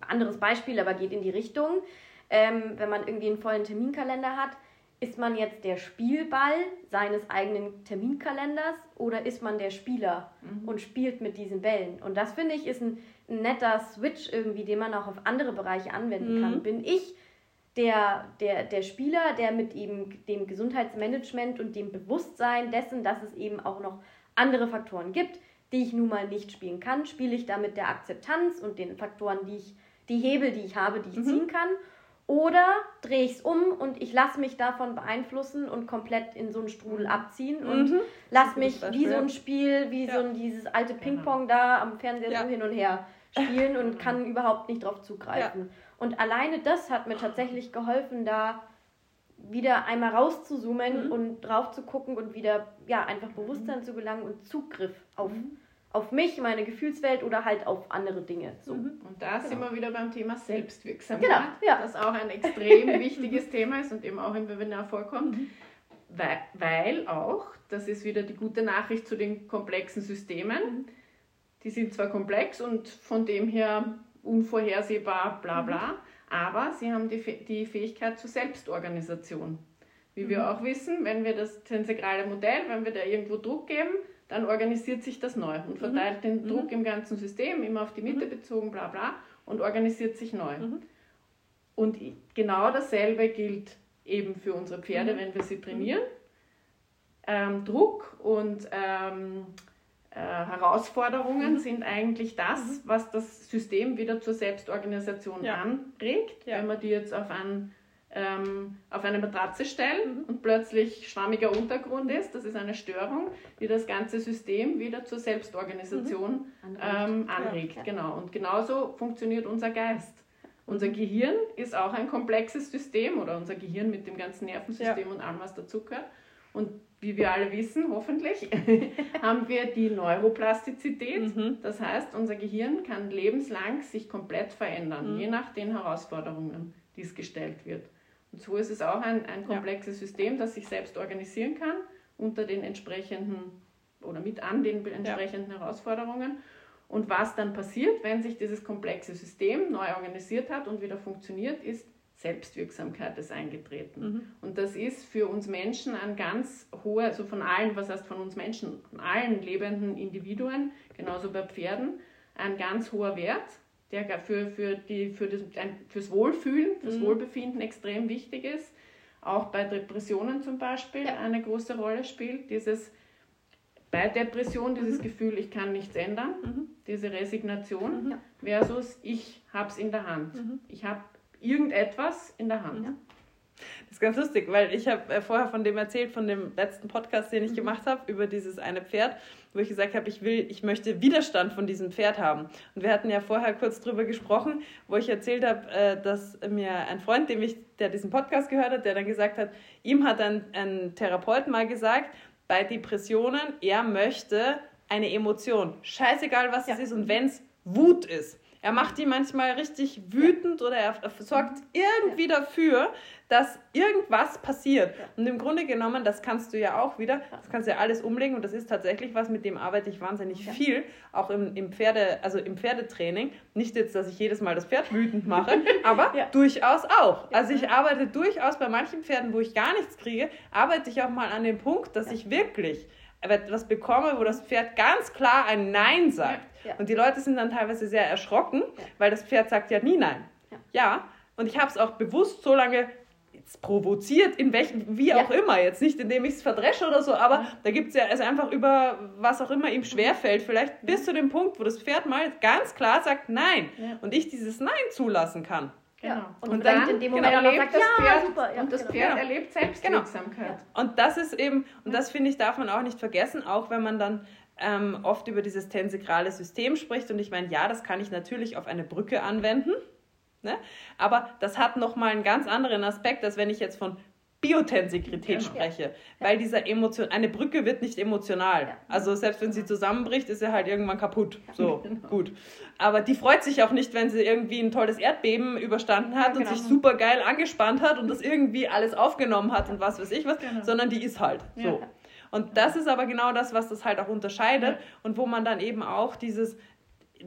anderes Beispiel, aber geht in die Richtung. Ähm, wenn man irgendwie einen vollen Terminkalender hat, ist man jetzt der Spielball seines eigenen Terminkalenders oder ist man der Spieler mhm. und spielt mit diesen Bällen? Und das finde ich ist ein, ein, netter Switch irgendwie, den man auch auf andere Bereiche anwenden mhm. kann. Bin ich der, der, der Spieler, der mit eben dem Gesundheitsmanagement und dem Bewusstsein dessen, dass es eben auch noch andere Faktoren gibt, die ich nun mal nicht spielen kann, spiele ich da mit der Akzeptanz und den Faktoren, die ich, die Hebel, die ich habe, die ich mhm. ziehen kann oder drehe ich es um und ich lasse mich davon beeinflussen und komplett in so einen Strudel mhm. abziehen und mhm. lasse mich wie so ein Spiel, wie ja. so ein, dieses alte genau. Ping-Pong da am Fernseher ja. so hin und her spielen und <laughs> kann überhaupt nicht drauf zugreifen. Ja. Und alleine das hat mir tatsächlich geholfen, da wieder einmal rauszuzoomen mhm. und drauf zu gucken und wieder ja einfach Bewusstsein mhm. zu gelangen und Zugriff auf mhm auf mich, meine Gefühlswelt oder halt auf andere Dinge. So. Mhm. Und da genau. sind wir wieder beim Thema Selbstwirksamkeit, genau, ja. das auch ein extrem <laughs> wichtiges Thema ist und eben auch im Webinar vorkommt. Mhm. Weil, weil auch, das ist wieder die gute Nachricht zu den komplexen Systemen, mhm. die sind zwar komplex und von dem her unvorhersehbar, bla bla, mhm. aber sie haben die, die Fähigkeit zur Selbstorganisation. Wie wir mhm. auch wissen, wenn wir das tensegrale Modell, wenn wir da irgendwo Druck geben, dann organisiert sich das neu und verteilt mhm. den mhm. Druck mhm. im ganzen System, immer auf die Mitte mhm. bezogen, bla bla, und organisiert sich neu. Mhm. Und genau dasselbe gilt eben für unsere Pferde, mhm. wenn wir sie trainieren. Ähm, Druck und ähm, äh, Herausforderungen sind eigentlich das, was das System wieder zur Selbstorganisation ja. anregt. Ja. Wenn man die jetzt auf einen ähm, auf eine Matratze stellen mhm. und plötzlich schwammiger Untergrund ist. Das ist eine Störung, die das ganze System wieder zur Selbstorganisation mhm. ähm, anregt. Ja. Genau. Und genauso funktioniert unser Geist. Unser Gehirn ist auch ein komplexes System oder unser Gehirn mit dem ganzen Nervensystem und allem, was dazugehört. Und wie wir alle wissen, hoffentlich, <laughs> haben wir die Neuroplastizität. Mhm. Das heißt, unser Gehirn kann lebenslang sich komplett verändern, mhm. je nach den Herausforderungen, die es gestellt wird. Und so ist es auch ein, ein komplexes ja. System, das sich selbst organisieren kann unter den entsprechenden oder mit an den entsprechenden ja. Herausforderungen. Und was dann passiert, wenn sich dieses komplexe System neu organisiert hat und wieder funktioniert, ist Selbstwirksamkeit ist eingetreten. Mhm. Und das ist für uns Menschen ein ganz hoher, also von allen, was heißt von uns Menschen, von allen lebenden Individuen, genauso bei Pferden, ein ganz hoher Wert der für, für, die, für das, fürs Wohlfühlen, fürs mhm. Wohlbefinden extrem wichtig ist. Auch bei Depressionen zum Beispiel ja. eine große Rolle spielt. Dieses bei Depression dieses mhm. Gefühl, ich kann nichts ändern, mhm. diese Resignation, ja. versus ich habe es in der Hand. Mhm. Ich habe irgendetwas in der Hand. Ja. Das ist ganz lustig, weil ich habe äh, vorher von dem erzählt, von dem letzten Podcast, den ich mhm. gemacht habe, über dieses eine Pferd, wo ich gesagt habe, ich will, ich möchte Widerstand von diesem Pferd haben. Und wir hatten ja vorher kurz drüber gesprochen, wo ich erzählt habe, äh, dass mir ein Freund, dem ich, der diesen Podcast gehört hat, der dann gesagt hat, ihm hat ein, ein Therapeut mal gesagt, bei Depressionen, er möchte eine Emotion. Scheißegal, was ja. es ist und wenn es Wut ist. Er macht die manchmal richtig wütend oder er sorgt irgendwie dafür, dass irgendwas passiert. Und im Grunde genommen, das kannst du ja auch wieder, das kannst du ja alles umlegen und das ist tatsächlich was, mit dem arbeite ich wahnsinnig viel, auch im, im Pferde, also im Pferdetraining. Nicht jetzt, dass ich jedes Mal das Pferd wütend mache, <laughs> aber ja. durchaus auch. Also ich arbeite durchaus bei manchen Pferden, wo ich gar nichts kriege, arbeite ich auch mal an dem Punkt, dass ich wirklich etwas bekomme, wo das Pferd ganz klar ein Nein sagt. Ja. Und die Leute sind dann teilweise sehr erschrocken, weil das Pferd sagt ja nie Nein. Ja, und ich habe es auch bewusst so lange provoziert, in welchem, wie auch ja. immer, jetzt nicht indem ich es verdresche oder so, aber ja. da gibt es ja also einfach über was auch immer ihm schwerfällt, vielleicht bis zu dem Punkt, wo das Pferd mal ganz klar sagt Nein ja. und ich dieses Nein zulassen kann. Genau. Und, und dann in dem Moment genau, erlebt das Pferd, super, und das genau. Pferd genau. erlebt Selbstwirksamkeit. Genau. Und das ist eben, und das finde ich, darf man auch nicht vergessen, auch wenn man dann ähm, oft über dieses tensegrale System spricht. Und ich meine, ja, das kann ich natürlich auf eine Brücke anwenden. Ne? Aber das hat nochmal einen ganz anderen Aspekt, als wenn ich jetzt von Biotensegrität ja. spreche. Ja. Weil dieser Emotion, eine Brücke wird nicht emotional. Ja. Also selbst wenn sie zusammenbricht, ist sie halt irgendwann kaputt. So, genau. gut. Aber die freut sich auch nicht, wenn sie irgendwie ein tolles Erdbeben überstanden hat genau. und sich super geil angespannt hat und das irgendwie alles aufgenommen hat und was weiß ich was, genau. sondern die ist halt so. Und das ist aber genau das, was das halt auch unterscheidet und wo man dann eben auch dieses,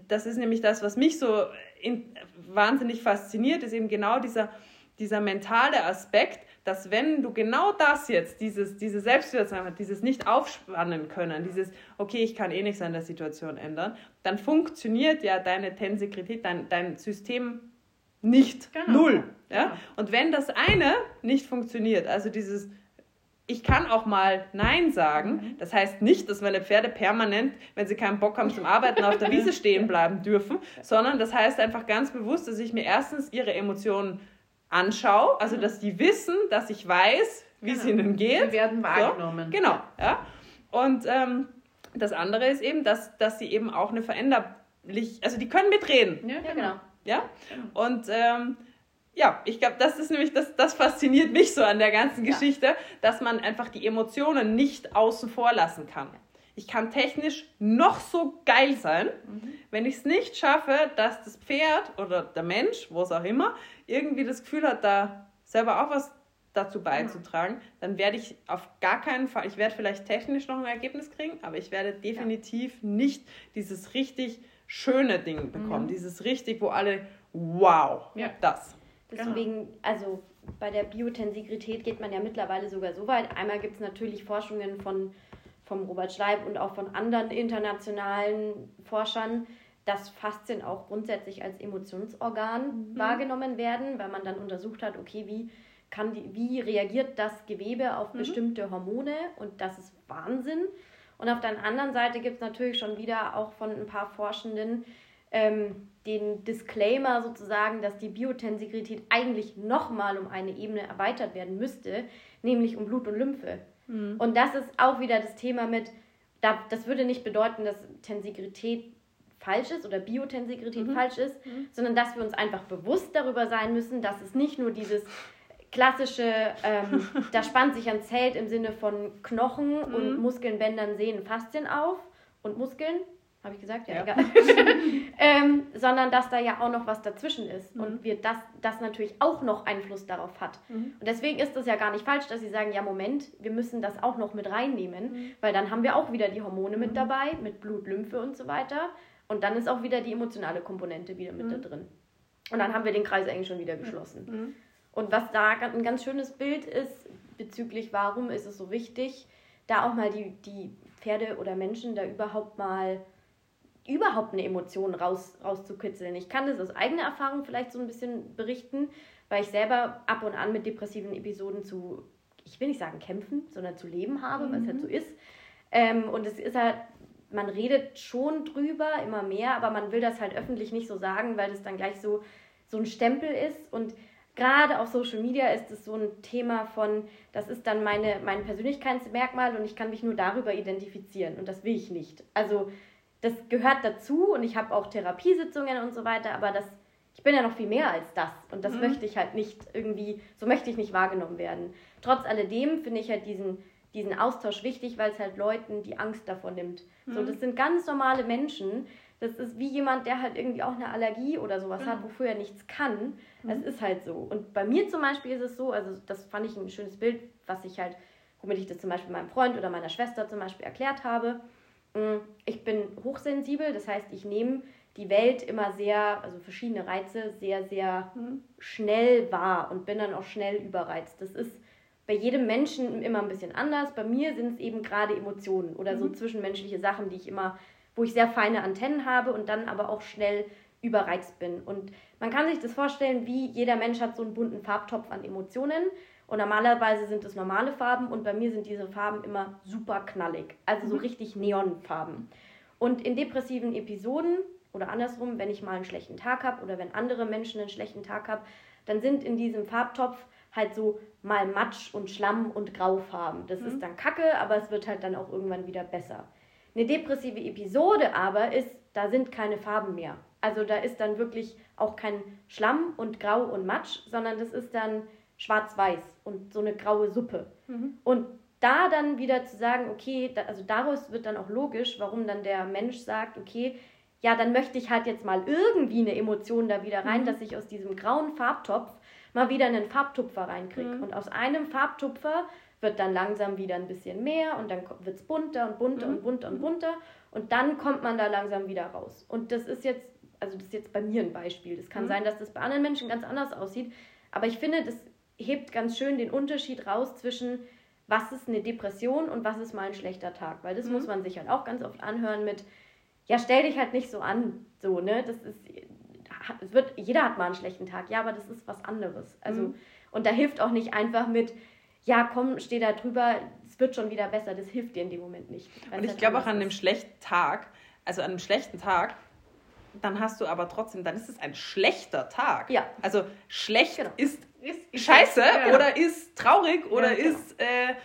das ist nämlich das, was mich so in, wahnsinnig fasziniert, ist eben genau dieser, dieser mentale Aspekt, dass wenn du genau das jetzt, dieses, diese Selbstwirksamkeit, dieses nicht aufspannen können, dieses, okay, ich kann eh nichts an der Situation ändern, dann funktioniert ja deine Tensekrität, dein, dein System nicht. Genau. Null. Ja? Genau. Und wenn das eine nicht funktioniert, also dieses, ich kann auch mal Nein sagen. Mhm. Das heißt nicht, dass meine Pferde permanent, wenn sie keinen Bock haben zum Arbeiten, auf der Wiese <laughs> stehen bleiben dürfen, sondern das heißt einfach ganz bewusst, dass ich mir erstens ihre Emotionen anschaue, also mhm. dass die wissen, dass ich weiß, wie genau. es ihnen geht. Sie werden wahrgenommen. So, genau, ja. Und ähm, das andere ist eben, dass, dass sie eben auch eine veränderlich, also die können mitreden. Ja, genau. Ja? Genau. Und ähm, ja, ich glaube, das ist nämlich, das, das fasziniert mich so an der ganzen ja. Geschichte, dass man einfach die Emotionen nicht außen vor lassen kann. Ich kann technisch noch so geil sein, mhm. wenn ich es nicht schaffe, dass das Pferd oder der Mensch, wo es auch immer, irgendwie das Gefühl hat, da selber auch was dazu beizutragen, mhm. dann werde ich auf gar keinen Fall, ich werde vielleicht technisch noch ein Ergebnis kriegen, aber ich werde definitiv ja. nicht dieses richtig schöne Ding bekommen, mhm. dieses richtig, wo alle, wow, ja. das. Deswegen, genau. also bei der Biotensegrität geht man ja mittlerweile sogar so weit. Einmal gibt es natürlich Forschungen von, vom Robert Schleib und auch von anderen internationalen Forschern, dass Faszien auch grundsätzlich als Emotionsorgan mhm. wahrgenommen werden, weil man dann untersucht hat, okay, wie, kann die, wie reagiert das Gewebe auf mhm. bestimmte Hormone und das ist Wahnsinn. Und auf der anderen Seite gibt es natürlich schon wieder auch von ein paar Forschenden ähm, den Disclaimer sozusagen, dass die Biotensegrität eigentlich nochmal um eine Ebene erweitert werden müsste, nämlich um Blut und Lymphe. Mhm. Und das ist auch wieder das Thema mit, das würde nicht bedeuten, dass Tensegrität falsch ist oder Biotensegrität mhm. falsch ist, mhm. sondern dass wir uns einfach bewusst darüber sein müssen, dass es nicht nur dieses klassische, ähm, <laughs> da spannt sich ein Zelt im Sinne von Knochen und mhm. Muskeln, Bändern, Sehnen, Faszien auf und Muskeln, habe ich gesagt? Ja, ja. egal. <laughs> ähm, sondern dass da ja auch noch was dazwischen ist mhm. und wir das, das natürlich auch noch Einfluss darauf hat. Mhm. Und deswegen ist es ja gar nicht falsch, dass sie sagen, ja Moment, wir müssen das auch noch mit reinnehmen, mhm. weil dann haben wir auch wieder die Hormone mit mhm. dabei, mit Blut, Lymphe und so weiter. Und dann ist auch wieder die emotionale Komponente wieder mit da mhm. drin. Und dann haben wir den Kreis eigentlich schon wieder geschlossen. Mhm. Und was da ein ganz schönes Bild ist, bezüglich warum ist es so wichtig, da auch mal die, die Pferde oder Menschen da überhaupt mal überhaupt eine Emotion raus, rauszukitzeln. Ich kann das aus eigener Erfahrung vielleicht so ein bisschen berichten, weil ich selber ab und an mit depressiven Episoden zu, ich will nicht sagen kämpfen, sondern zu leben habe, mhm. weil es halt so ist. Ähm, und es ist halt, man redet schon drüber, immer mehr, aber man will das halt öffentlich nicht so sagen, weil das dann gleich so, so ein Stempel ist. Und gerade auf Social Media ist es so ein Thema von, das ist dann meine, mein Persönlichkeitsmerkmal und ich kann mich nur darüber identifizieren. Und das will ich nicht. Also das gehört dazu und ich habe auch Therapiesitzungen und so weiter, aber das, ich bin ja noch viel mehr als das und das mhm. möchte ich halt nicht irgendwie, so möchte ich nicht wahrgenommen werden. Trotz alledem finde ich halt diesen, diesen Austausch wichtig, weil es halt Leuten die Angst davor nimmt. Mhm. So, das sind ganz normale Menschen. Das ist wie jemand, der halt irgendwie auch eine Allergie oder sowas mhm. hat, wofür er nichts kann. Es mhm. ist halt so. Und bei mir zum Beispiel ist es so, also das fand ich ein schönes Bild, was ich halt, womit ich das zum Beispiel meinem Freund oder meiner Schwester zum Beispiel erklärt habe ich bin hochsensibel, das heißt, ich nehme die Welt immer sehr, also verschiedene Reize, sehr, sehr mhm. schnell wahr und bin dann auch schnell überreizt. Das ist bei jedem Menschen immer ein bisschen anders. Bei mir sind es eben gerade Emotionen oder mhm. so zwischenmenschliche Sachen, die ich immer, wo ich sehr feine Antennen habe und dann aber auch schnell überreizt bin. Und man kann sich das vorstellen, wie jeder Mensch hat so einen bunten Farbtopf an Emotionen und normalerweise sind es normale Farben und bei mir sind diese Farben immer super knallig. Also so mhm. richtig Neonfarben. Und in depressiven Episoden oder andersrum, wenn ich mal einen schlechten Tag habe oder wenn andere Menschen einen schlechten Tag haben, dann sind in diesem Farbtopf halt so mal Matsch und Schlamm und Graufarben. Das mhm. ist dann kacke, aber es wird halt dann auch irgendwann wieder besser. Eine depressive Episode aber ist, da sind keine Farben mehr. Also da ist dann wirklich auch kein Schlamm und Grau und Matsch, sondern das ist dann schwarz-weiß und so eine graue Suppe. Mhm. Und da dann wieder zu sagen, okay, da, also daraus wird dann auch logisch, warum dann der Mensch sagt, okay, ja, dann möchte ich halt jetzt mal irgendwie eine Emotion da wieder rein, mhm. dass ich aus diesem grauen Farbtopf mal wieder einen Farbtupfer reinkriege. Mhm. Und aus einem Farbtupfer wird dann langsam wieder ein bisschen mehr und dann wird es bunter und bunter mhm. und bunter und bunter und dann kommt man da langsam wieder raus. Und das ist jetzt, also das ist jetzt bei mir ein Beispiel. Das kann mhm. sein, dass das bei anderen Menschen ganz anders aussieht, aber ich finde, das hebt ganz schön den Unterschied raus zwischen, was ist eine Depression und was ist mal ein schlechter Tag. Weil das mhm. muss man sich halt auch ganz oft anhören mit, ja, stell dich halt nicht so an. So, ne? Das ist, es wird, jeder hat mal einen schlechten Tag, ja, aber das ist was anderes. Also, mhm. und da hilft auch nicht einfach mit, ja, komm, steh da drüber, es wird schon wieder besser. Das hilft dir in dem Moment nicht. Und ich halt glaube auch an einem schlechten Tag, also an einem schlechten Tag, dann hast du aber trotzdem, dann ist es ein schlechter Tag. Ja. Also schlecht genau. ist, ist, scheiße ja. oder ist traurig oder ja, genau. ist äh,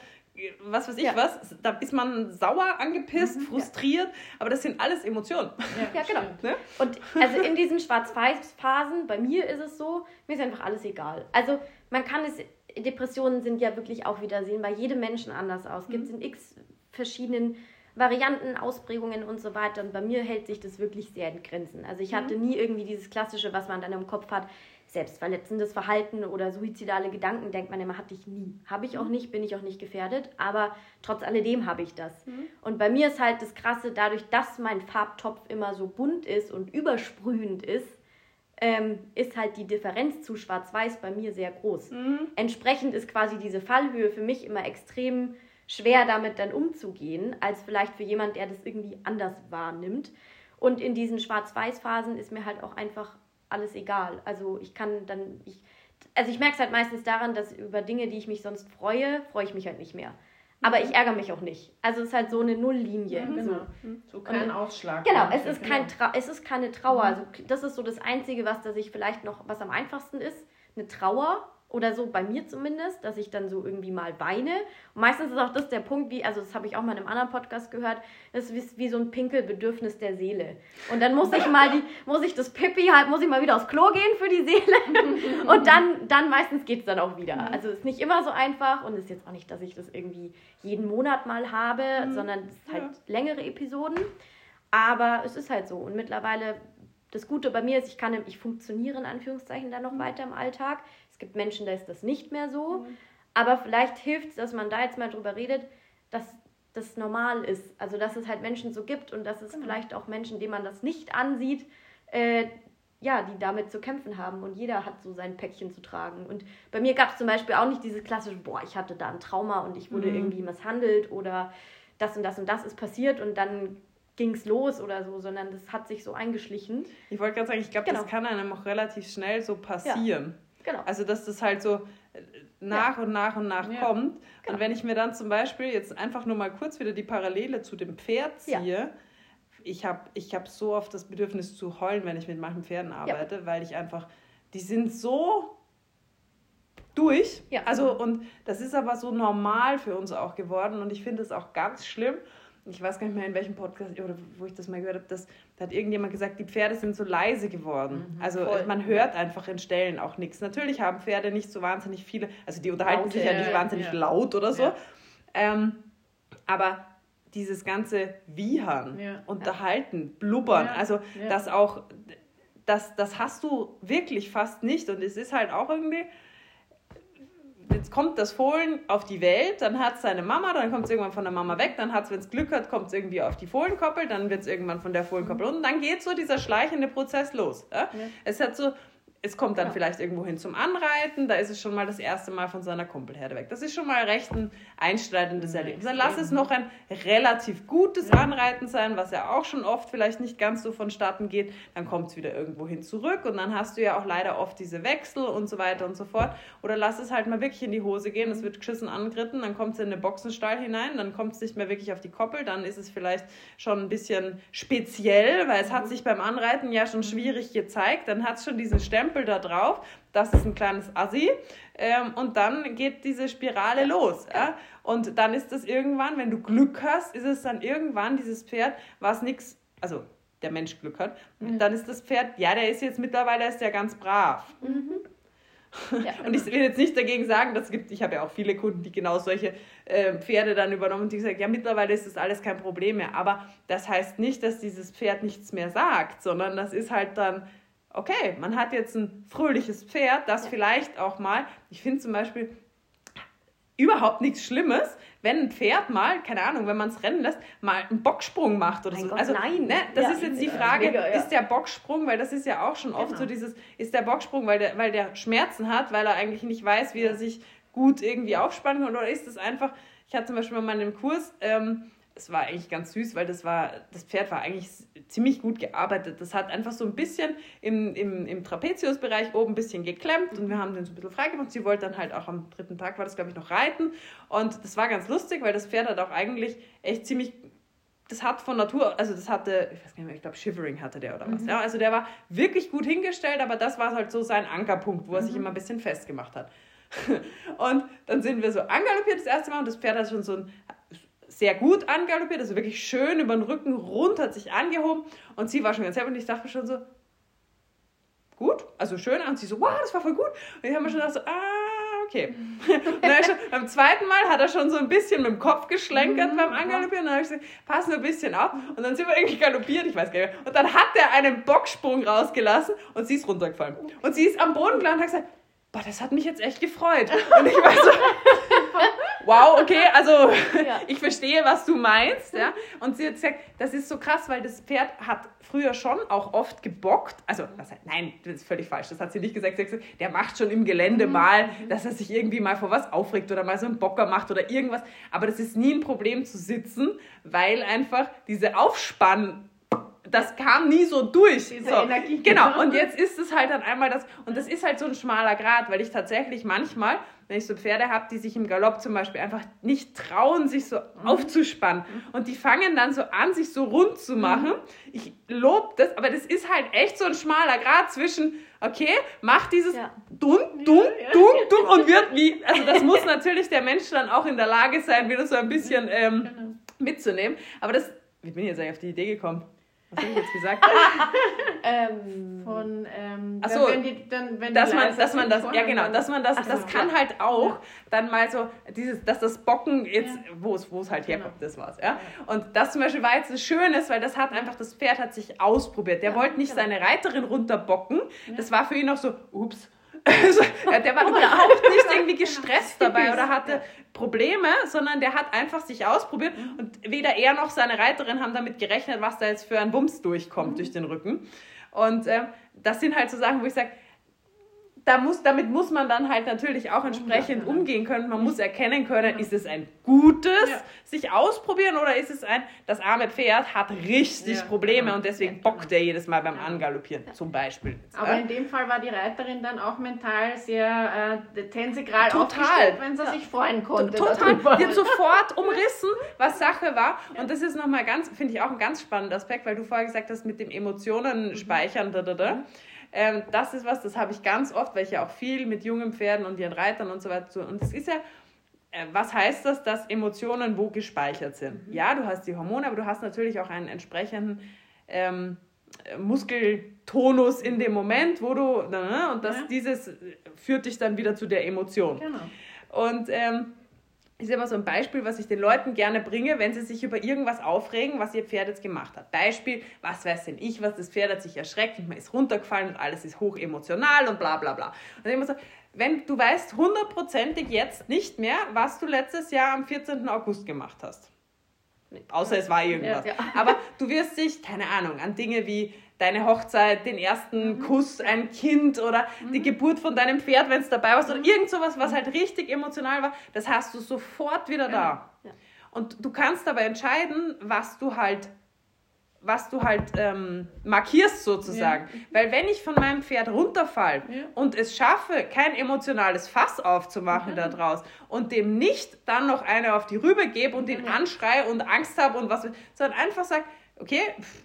was weiß ich ja. was. Da ist man sauer, angepisst, mhm, frustriert, aber das sind alles Emotionen. Ja, <laughs> genau. Ne? Und also in diesen Schwarz-Weiß-Phasen, bei mir ist es so, mir ist einfach alles egal. Also man kann es, Depressionen sind ja wirklich auch wieder sehen, bei jedem Menschen anders aus. Gibt es mhm. in x verschiedenen Varianten, Ausprägungen und so weiter. Und bei mir hält sich das wirklich sehr in Grenzen. Also ich mhm. hatte nie irgendwie dieses klassische, was man dann im Kopf hat, selbstverletzendes Verhalten oder suizidale Gedanken, denkt man immer, hatte ich nie. Habe ich auch mhm. nicht, bin ich auch nicht gefährdet, aber trotz alledem habe ich das. Mhm. Und bei mir ist halt das Krasse, dadurch, dass mein Farbtopf immer so bunt ist und übersprühend ist, ähm, ist halt die Differenz zu Schwarz-Weiß bei mir sehr groß. Mhm. Entsprechend ist quasi diese Fallhöhe für mich immer extrem schwer damit dann umzugehen, als vielleicht für jemand, der das irgendwie anders wahrnimmt. Und in diesen Schwarz-Weiß-Phasen ist mir halt auch einfach alles egal. Also ich kann dann, ich, also ich merke es halt meistens daran, dass über Dinge, die ich mich sonst freue, freue ich mich halt nicht mehr. Aber ich ärgere mich auch nicht. Also es ist halt so eine Nulllinie. Ja, genau. So, so kein Ausschlag. Genau, es ist, kein Trau es ist keine Trauer. Mhm. Also das ist so das Einzige, was da sich vielleicht noch, was am einfachsten ist. Eine Trauer oder so, bei mir zumindest, dass ich dann so irgendwie mal weine. Und meistens ist auch das der Punkt, wie, also das habe ich auch mal in einem anderen Podcast gehört, das ist wie, so ein Pinkelbedürfnis der Seele. Und dann muss ich mal die, <laughs> muss ich das Pipi halt, muss ich mal wieder aufs Klo gehen für die Seele. <laughs> Und dann, dann meistens geht es dann auch wieder. Mhm. Also es ist nicht immer so einfach und ist jetzt auch nicht, dass ich das irgendwie jeden Monat mal habe, mhm. sondern es ist halt ja. längere Episoden. Aber es ist halt so. Und mittlerweile das Gute bei mir ist, ich kann, ich funktioniere in Anführungszeichen dann noch mhm. weiter im Alltag. Es gibt Menschen, da ist das nicht mehr so. Mhm. Aber vielleicht hilft es, dass man da jetzt mal drüber redet, dass das normal ist. Also, dass es halt Menschen so gibt und dass es mhm. vielleicht auch Menschen, denen man das nicht ansieht, äh, ja, die damit zu kämpfen haben. Und jeder hat so sein Päckchen zu tragen. Und bei mir gab es zum Beispiel auch nicht dieses klassische, boah, ich hatte da ein Trauma und ich wurde mhm. irgendwie misshandelt oder das und das und das ist passiert und dann ging es los oder so, sondern das hat sich so eingeschlichen. Ich wollte gerade sagen, ich glaube, genau. das kann einem auch relativ schnell so passieren. Ja, genau. Also, dass das halt so äh, nach ja. und nach und nach ja. kommt. Genau. Und wenn ich mir dann zum Beispiel jetzt einfach nur mal kurz wieder die Parallele zu dem Pferd ziehe, ich habe ich hab so oft das Bedürfnis zu heulen, wenn ich mit manchen Pferden arbeite, weil ich einfach, die sind so durch. Ja. Also, und das ist aber so normal für uns auch geworden und ich finde es auch ganz schlimm ich weiß gar nicht mehr in welchem Podcast oder wo ich das mal gehört habe, dass, da hat irgendjemand gesagt, die Pferde sind so leise geworden. Mhm, also voll. man hört einfach in Stellen auch nichts. Natürlich haben Pferde nicht so wahnsinnig viele, also die unterhalten laut, sich ja nicht wahnsinnig ja. laut oder so. Ja. Ähm, aber dieses ganze Wiehern, ja. unterhalten, blubbern, also das auch, das, das hast du wirklich fast nicht. Und es ist halt auch irgendwie jetzt kommt das Fohlen auf die Welt, dann hat es seine Mama, dann kommt es irgendwann von der Mama weg, dann hat es, wenn es Glück hat, kommt es irgendwie auf die Fohlenkoppel, dann wird es irgendwann von der Fohlenkoppel und dann geht so dieser schleichende Prozess los. Ja? Ja. Es hat so es kommt dann ja. vielleicht irgendwo hin zum Anreiten, da ist es schon mal das erste Mal von seiner Kumpelherde weg. Das ist schon mal recht ein einschneidendes Erlebnis. Dann lass es noch ein relativ gutes. Anreiten sein, was ja auch schon oft vielleicht nicht ganz so vonstatten geht. Dann kommt es wieder irgendwo hin zurück und dann hast du ja auch leider oft diese Wechsel und so weiter und so fort. Oder lass es halt mal wirklich in die Hose gehen, es wird geschissen angeritten, dann kommt es in den Boxenstall hinein, dann kommt es nicht mehr wirklich auf die Koppel, dann ist es vielleicht schon ein bisschen speziell, weil es hat mhm. sich beim Anreiten ja schon schwierig gezeigt, dann hat es schon diesen Stempel Stempel da drauf, das ist ein kleines Assi. Ähm, und dann geht diese Spirale los. Ja? Und dann ist das irgendwann, wenn du Glück hast, ist es dann irgendwann dieses Pferd, was nichts, also der Mensch Glück hat, mhm. dann ist das Pferd, ja, der ist jetzt mittlerweile ist der ganz brav. Mhm. <laughs> Ja, und ich will jetzt nicht dagegen sagen, das gibt, ich habe ja auch viele Kunden, die genau solche äh, Pferde dann übernommen und die sagen, ja, mittlerweile ist das alles kein Problem mehr. Aber das heißt nicht, dass dieses Pferd nichts mehr sagt, sondern das ist halt dann okay, man hat jetzt ein fröhliches Pferd, das ja. vielleicht auch mal, ich finde zum Beispiel, überhaupt nichts Schlimmes, wenn ein Pferd mal, keine Ahnung, wenn man es rennen lässt, mal einen Bocksprung macht oder mein so. Gott, also nein, ne, das ja, ist jetzt die Frage, mega, ja. ist der Bocksprung, weil das ist ja auch schon oft genau. so dieses, ist der Bocksprung, weil der, weil der Schmerzen hat, weil er eigentlich nicht weiß, wie er sich gut irgendwie aufspannen kann, oder ist es einfach, ich hatte zum Beispiel mal in einem Kurs, ähm, es war eigentlich ganz süß, weil das war, das Pferd war eigentlich ziemlich gut gearbeitet. Das hat einfach so ein bisschen im, im, im Trapeziusbereich oben ein bisschen geklemmt und wir haben den so ein bisschen freigemacht. Sie wollte dann halt auch am dritten Tag, war das glaube ich, noch reiten. Und das war ganz lustig, weil das Pferd hat auch eigentlich echt ziemlich das hat von Natur, also das hatte, ich weiß nicht mehr, ich glaube Shivering hatte der oder was. Mhm. Ja, also der war wirklich gut hingestellt, aber das war halt so sein Ankerpunkt, wo er mhm. sich immer ein bisschen festgemacht hat. <laughs> und dann sind wir so angaloppiert das erste Mal und das Pferd hat schon so ein sehr gut angaloppiert, also wirklich schön über den Rücken rund, hat sich angehoben. Und sie war schon ganz happy und ich dachte schon so, gut, also schön. Und sie so, wow, das war voll gut. Und ich habe mir schon gedacht so, ah, okay. <laughs> Und schon, beim zweiten Mal hat er schon so ein bisschen mit dem Kopf geschlenkert mhm. beim Angaloppieren. Und dann habe ich gesagt, pass nur ein bisschen auf. Und dann sind wir irgendwie galoppiert, ich weiß gar nicht mehr. Und dann hat er einen Bocksprung rausgelassen und sie ist runtergefallen. Und sie ist am Boden gelandet und hat gesagt, boah, das hat mich jetzt echt gefreut. Und ich war so, okay, also <laughs> ja. <laughs> ich verstehe, was du meinst. Ja? Und sie hat gesagt, das ist so krass, weil das Pferd hat früher schon auch oft gebockt. Also, was, nein, das ist völlig falsch. Das hat sie nicht gesagt. Sie hat gesagt, der macht schon im Gelände mhm. mal, dass er sich irgendwie mal vor was aufregt oder mal so einen Bocker macht oder irgendwas. Aber das ist nie ein Problem zu sitzen, weil einfach diese Aufspann das kam nie so durch. Diese so. Energie. Genau, <laughs> und jetzt ist es halt dann einmal das, und das ist halt so ein schmaler Grad, weil ich tatsächlich manchmal, wenn ich so Pferde habe, die sich im Galopp zum Beispiel einfach nicht trauen, sich so mhm. aufzuspannen. Und die fangen dann so an, sich so rund zu machen. Mhm. Ich lobe das, aber das ist halt echt so ein schmaler Grad zwischen, okay, mach dieses ja. dumm, dumm, ja, ja. dumm, dumm und wird wie, also das muss <laughs> natürlich der Mensch dann auch in der Lage sein, wieder so ein bisschen ähm, genau. mitzunehmen. Aber das, wie bin ich jetzt eigentlich auf die Idee gekommen? Was habe ich jetzt gesagt? <laughs> ähm, von ähm, Achso, wenn die, dann, wenn dass, man, dass man das, ja genau, dass man das, so, das kann ja. halt auch ja. dann mal so, dieses, dass das Bocken jetzt, ja. wo es, wo es halt herkommt, genau. das war's, ja. Und das zum Beispiel war jetzt das Schöne, weil das hat einfach, das Pferd hat sich ausprobiert. Der wollte nicht genau. seine Reiterin runterbocken, das war für ihn auch so, ups, also, der war überhaupt nicht irgendwie gestresst dabei oder hatte Probleme, sondern der hat einfach sich ausprobiert mhm. und weder er noch seine Reiterin haben damit gerechnet, was da jetzt für ein Bums durchkommt mhm. durch den Rücken. Und äh, das sind halt so Sachen, wo ich sage, da muss, damit muss man dann halt natürlich auch entsprechend umgehen können. Man muss erkennen können, ist es ein gutes ja. sich ausprobieren oder ist es ein, das arme Pferd hat richtig ja, Probleme genau. und deswegen bockt er jedes Mal beim Angaloppieren, zum Beispiel. Aber in dem Fall war die Reiterin dann auch mental sehr äh, tensegral Total. wenn sie sich freuen konnte. Total. Die hat <laughs> sofort umrissen, was Sache war. Und das ist nochmal ganz, finde ich auch ein ganz spannender Aspekt, weil du vorher gesagt hast, mit dem Emotionen speichern, da, da, da. Mhm ähm, das ist was, das habe ich ganz oft, weil ich ja auch viel mit jungen Pferden und ihren Reitern und so weiter tue. Und das ist ja, äh, was heißt das, dass Emotionen wo gespeichert sind? Mhm. Ja, du hast die Hormone, aber du hast natürlich auch einen entsprechenden ähm, Muskeltonus in dem Moment, wo du, ne, und das, ja. dieses führt dich dann wieder zu der Emotion. Genau. Und ähm, ist immer so ein Beispiel, was ich den Leuten gerne bringe, wenn sie sich über irgendwas aufregen, was ihr Pferd jetzt gemacht hat. Beispiel, was weiß denn ich, was das Pferd hat sich erschreckt und man ist runtergefallen und alles ist hoch emotional und bla bla bla. Und immer so, wenn du weißt hundertprozentig jetzt nicht mehr, was du letztes Jahr am 14. August gemacht hast. Außer es war irgendwas. Ja, ja. Aber du wirst dich, keine Ahnung, an Dinge wie deine Hochzeit, den ersten mhm. Kuss, ein Kind oder mhm. die Geburt von deinem Pferd, wenn es dabei war, oder mhm. irgend sowas, was halt richtig emotional war, das hast du sofort wieder da. Ja. Und du kannst aber entscheiden, was du halt was du halt ähm, markierst sozusagen. Ja. Weil wenn ich von meinem Pferd runterfall ja. und es schaffe, kein emotionales Fass aufzumachen ja. da und dem nicht dann noch eine auf die Rübe gebe und ihn anschreie und Angst habe und was, sondern einfach sage, okay, pff,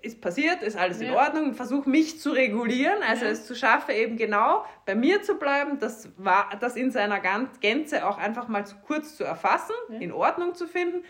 ist passiert, ist alles in Ordnung, versuche mich zu regulieren, also ja. es zu schaffen, eben genau bei mir zu bleiben, das, war, das in seiner Gänze auch einfach mal zu kurz zu erfassen, ja. in Ordnung zu finden,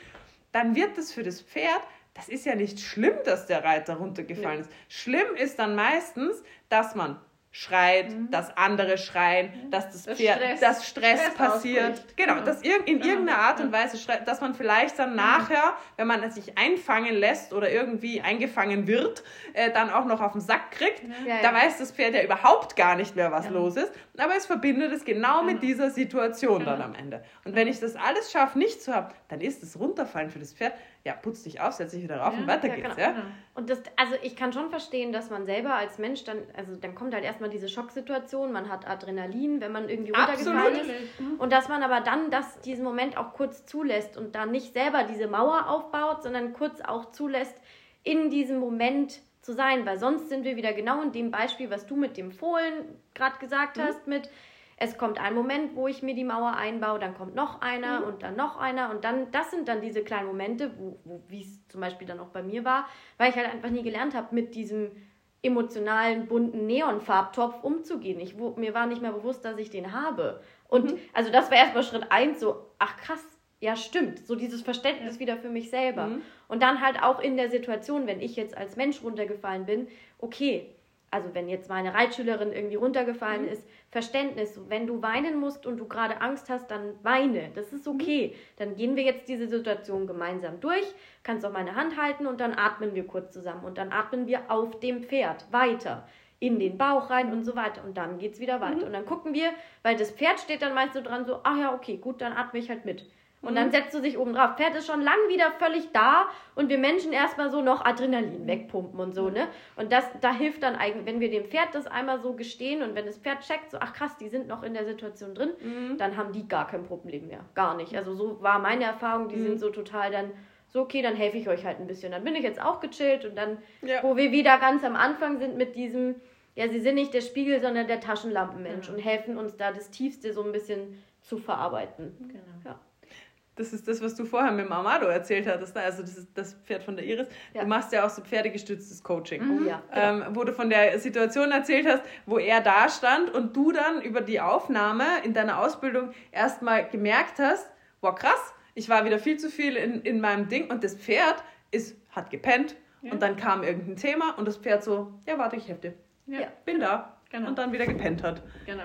dann wird das für das Pferd, das ist ja nicht schlimm, dass der Reiter runtergefallen ja. ist. Schlimm ist dann meistens, dass man schreit, mhm. dass andere schreien, mhm. dass das, das Pferd, Stress, dass Stress, Stress passiert. Genau, genau, dass ir in genau. irgendeiner Art und Weise schreit, dass man vielleicht dann mhm. nachher, wenn man sich einfangen lässt oder irgendwie eingefangen wird, äh, dann auch noch auf den Sack kriegt. Ja, da ja. weiß das Pferd ja überhaupt gar nicht mehr, was ja. los ist. Aber es verbindet es genau mit dieser Situation dann am Ende. Und wenn ich das alles schaffe, nicht zu haben, dann ist das Runterfallen für das Pferd ja, putz dich auf, setz dich wieder rauf ja, und weiter ja, geht's, genau, ja? Genau. Und das, also ich kann schon verstehen, dass man selber als Mensch dann, also dann kommt halt erstmal diese Schocksituation, man hat Adrenalin, wenn man irgendwie runtergefallen Absolut. ist. Mhm. Und dass man aber dann das, diesen Moment auch kurz zulässt und dann nicht selber diese Mauer aufbaut, sondern kurz auch zulässt, in diesem Moment zu sein, weil sonst sind wir wieder genau in dem Beispiel, was du mit dem Fohlen gerade gesagt mhm. hast, mit es kommt ein Moment, wo ich mir die Mauer einbaue, dann kommt noch einer mhm. und dann noch einer und dann, das sind dann diese kleinen Momente, wo, wo wie es zum Beispiel dann auch bei mir war, weil ich halt einfach nie gelernt habe, mit diesem emotionalen, bunten Neonfarbtopf umzugehen. Ich, wo, mir war nicht mehr bewusst, dass ich den habe. Und mhm. also das war erstmal Schritt eins, so, ach krass, ja stimmt, so dieses Verständnis ja. wieder für mich selber. Mhm. Und dann halt auch in der Situation, wenn ich jetzt als Mensch runtergefallen bin, okay, also wenn jetzt meine Reitschülerin irgendwie runtergefallen mhm. ist, Verständnis. Wenn du weinen musst und du gerade Angst hast, dann weine. Das ist okay. Mhm. Dann gehen wir jetzt diese Situation gemeinsam durch. Kannst auch meine Hand halten und dann atmen wir kurz zusammen. Und dann atmen wir auf dem Pferd weiter. In den Bauch rein und so weiter. Und dann geht es wieder weiter. Mhm. Und dann gucken wir, weil das Pferd steht dann meist so dran, so, ach ja, okay, gut, dann atme ich halt mit. Und mhm. dann setzt du sich oben drauf. Pferd ist schon lang wieder völlig da und wir Menschen erstmal so noch Adrenalin wegpumpen und so, ne? Und das, da hilft dann eigentlich, wenn wir dem Pferd das einmal so gestehen und wenn das Pferd checkt, so, ach krass, die sind noch in der Situation drin, mhm. dann haben die gar kein Problem mehr. Gar nicht. Also so war meine Erfahrung, die mhm. sind so total dann, so okay, dann helfe ich euch halt ein bisschen. Dann bin ich jetzt auch gechillt und dann, ja. wo wir wieder ganz am Anfang sind mit diesem, ja, sie sind nicht der Spiegel, sondern der Taschenlampenmensch und helfen uns da das Tiefste so ein bisschen zu verarbeiten. Genau. Ja das ist das, was du vorher mit Amado erzählt hattest, ne? also das ist das Pferd von der Iris. Ja. Du machst ja auch so pferdegestütztes Coaching, mhm, ja, ähm, wo du von der Situation erzählt hast, wo er da stand und du dann über die Aufnahme in deiner Ausbildung erstmal gemerkt hast, wow krass, ich war wieder viel zu viel in, in meinem Ding und das Pferd ist, hat gepennt ja. und dann kam irgendein Thema und das Pferd so, ja warte, ich helfe dir. Ja. Bin da. Genau. Und dann wieder gepennt hat. Genau.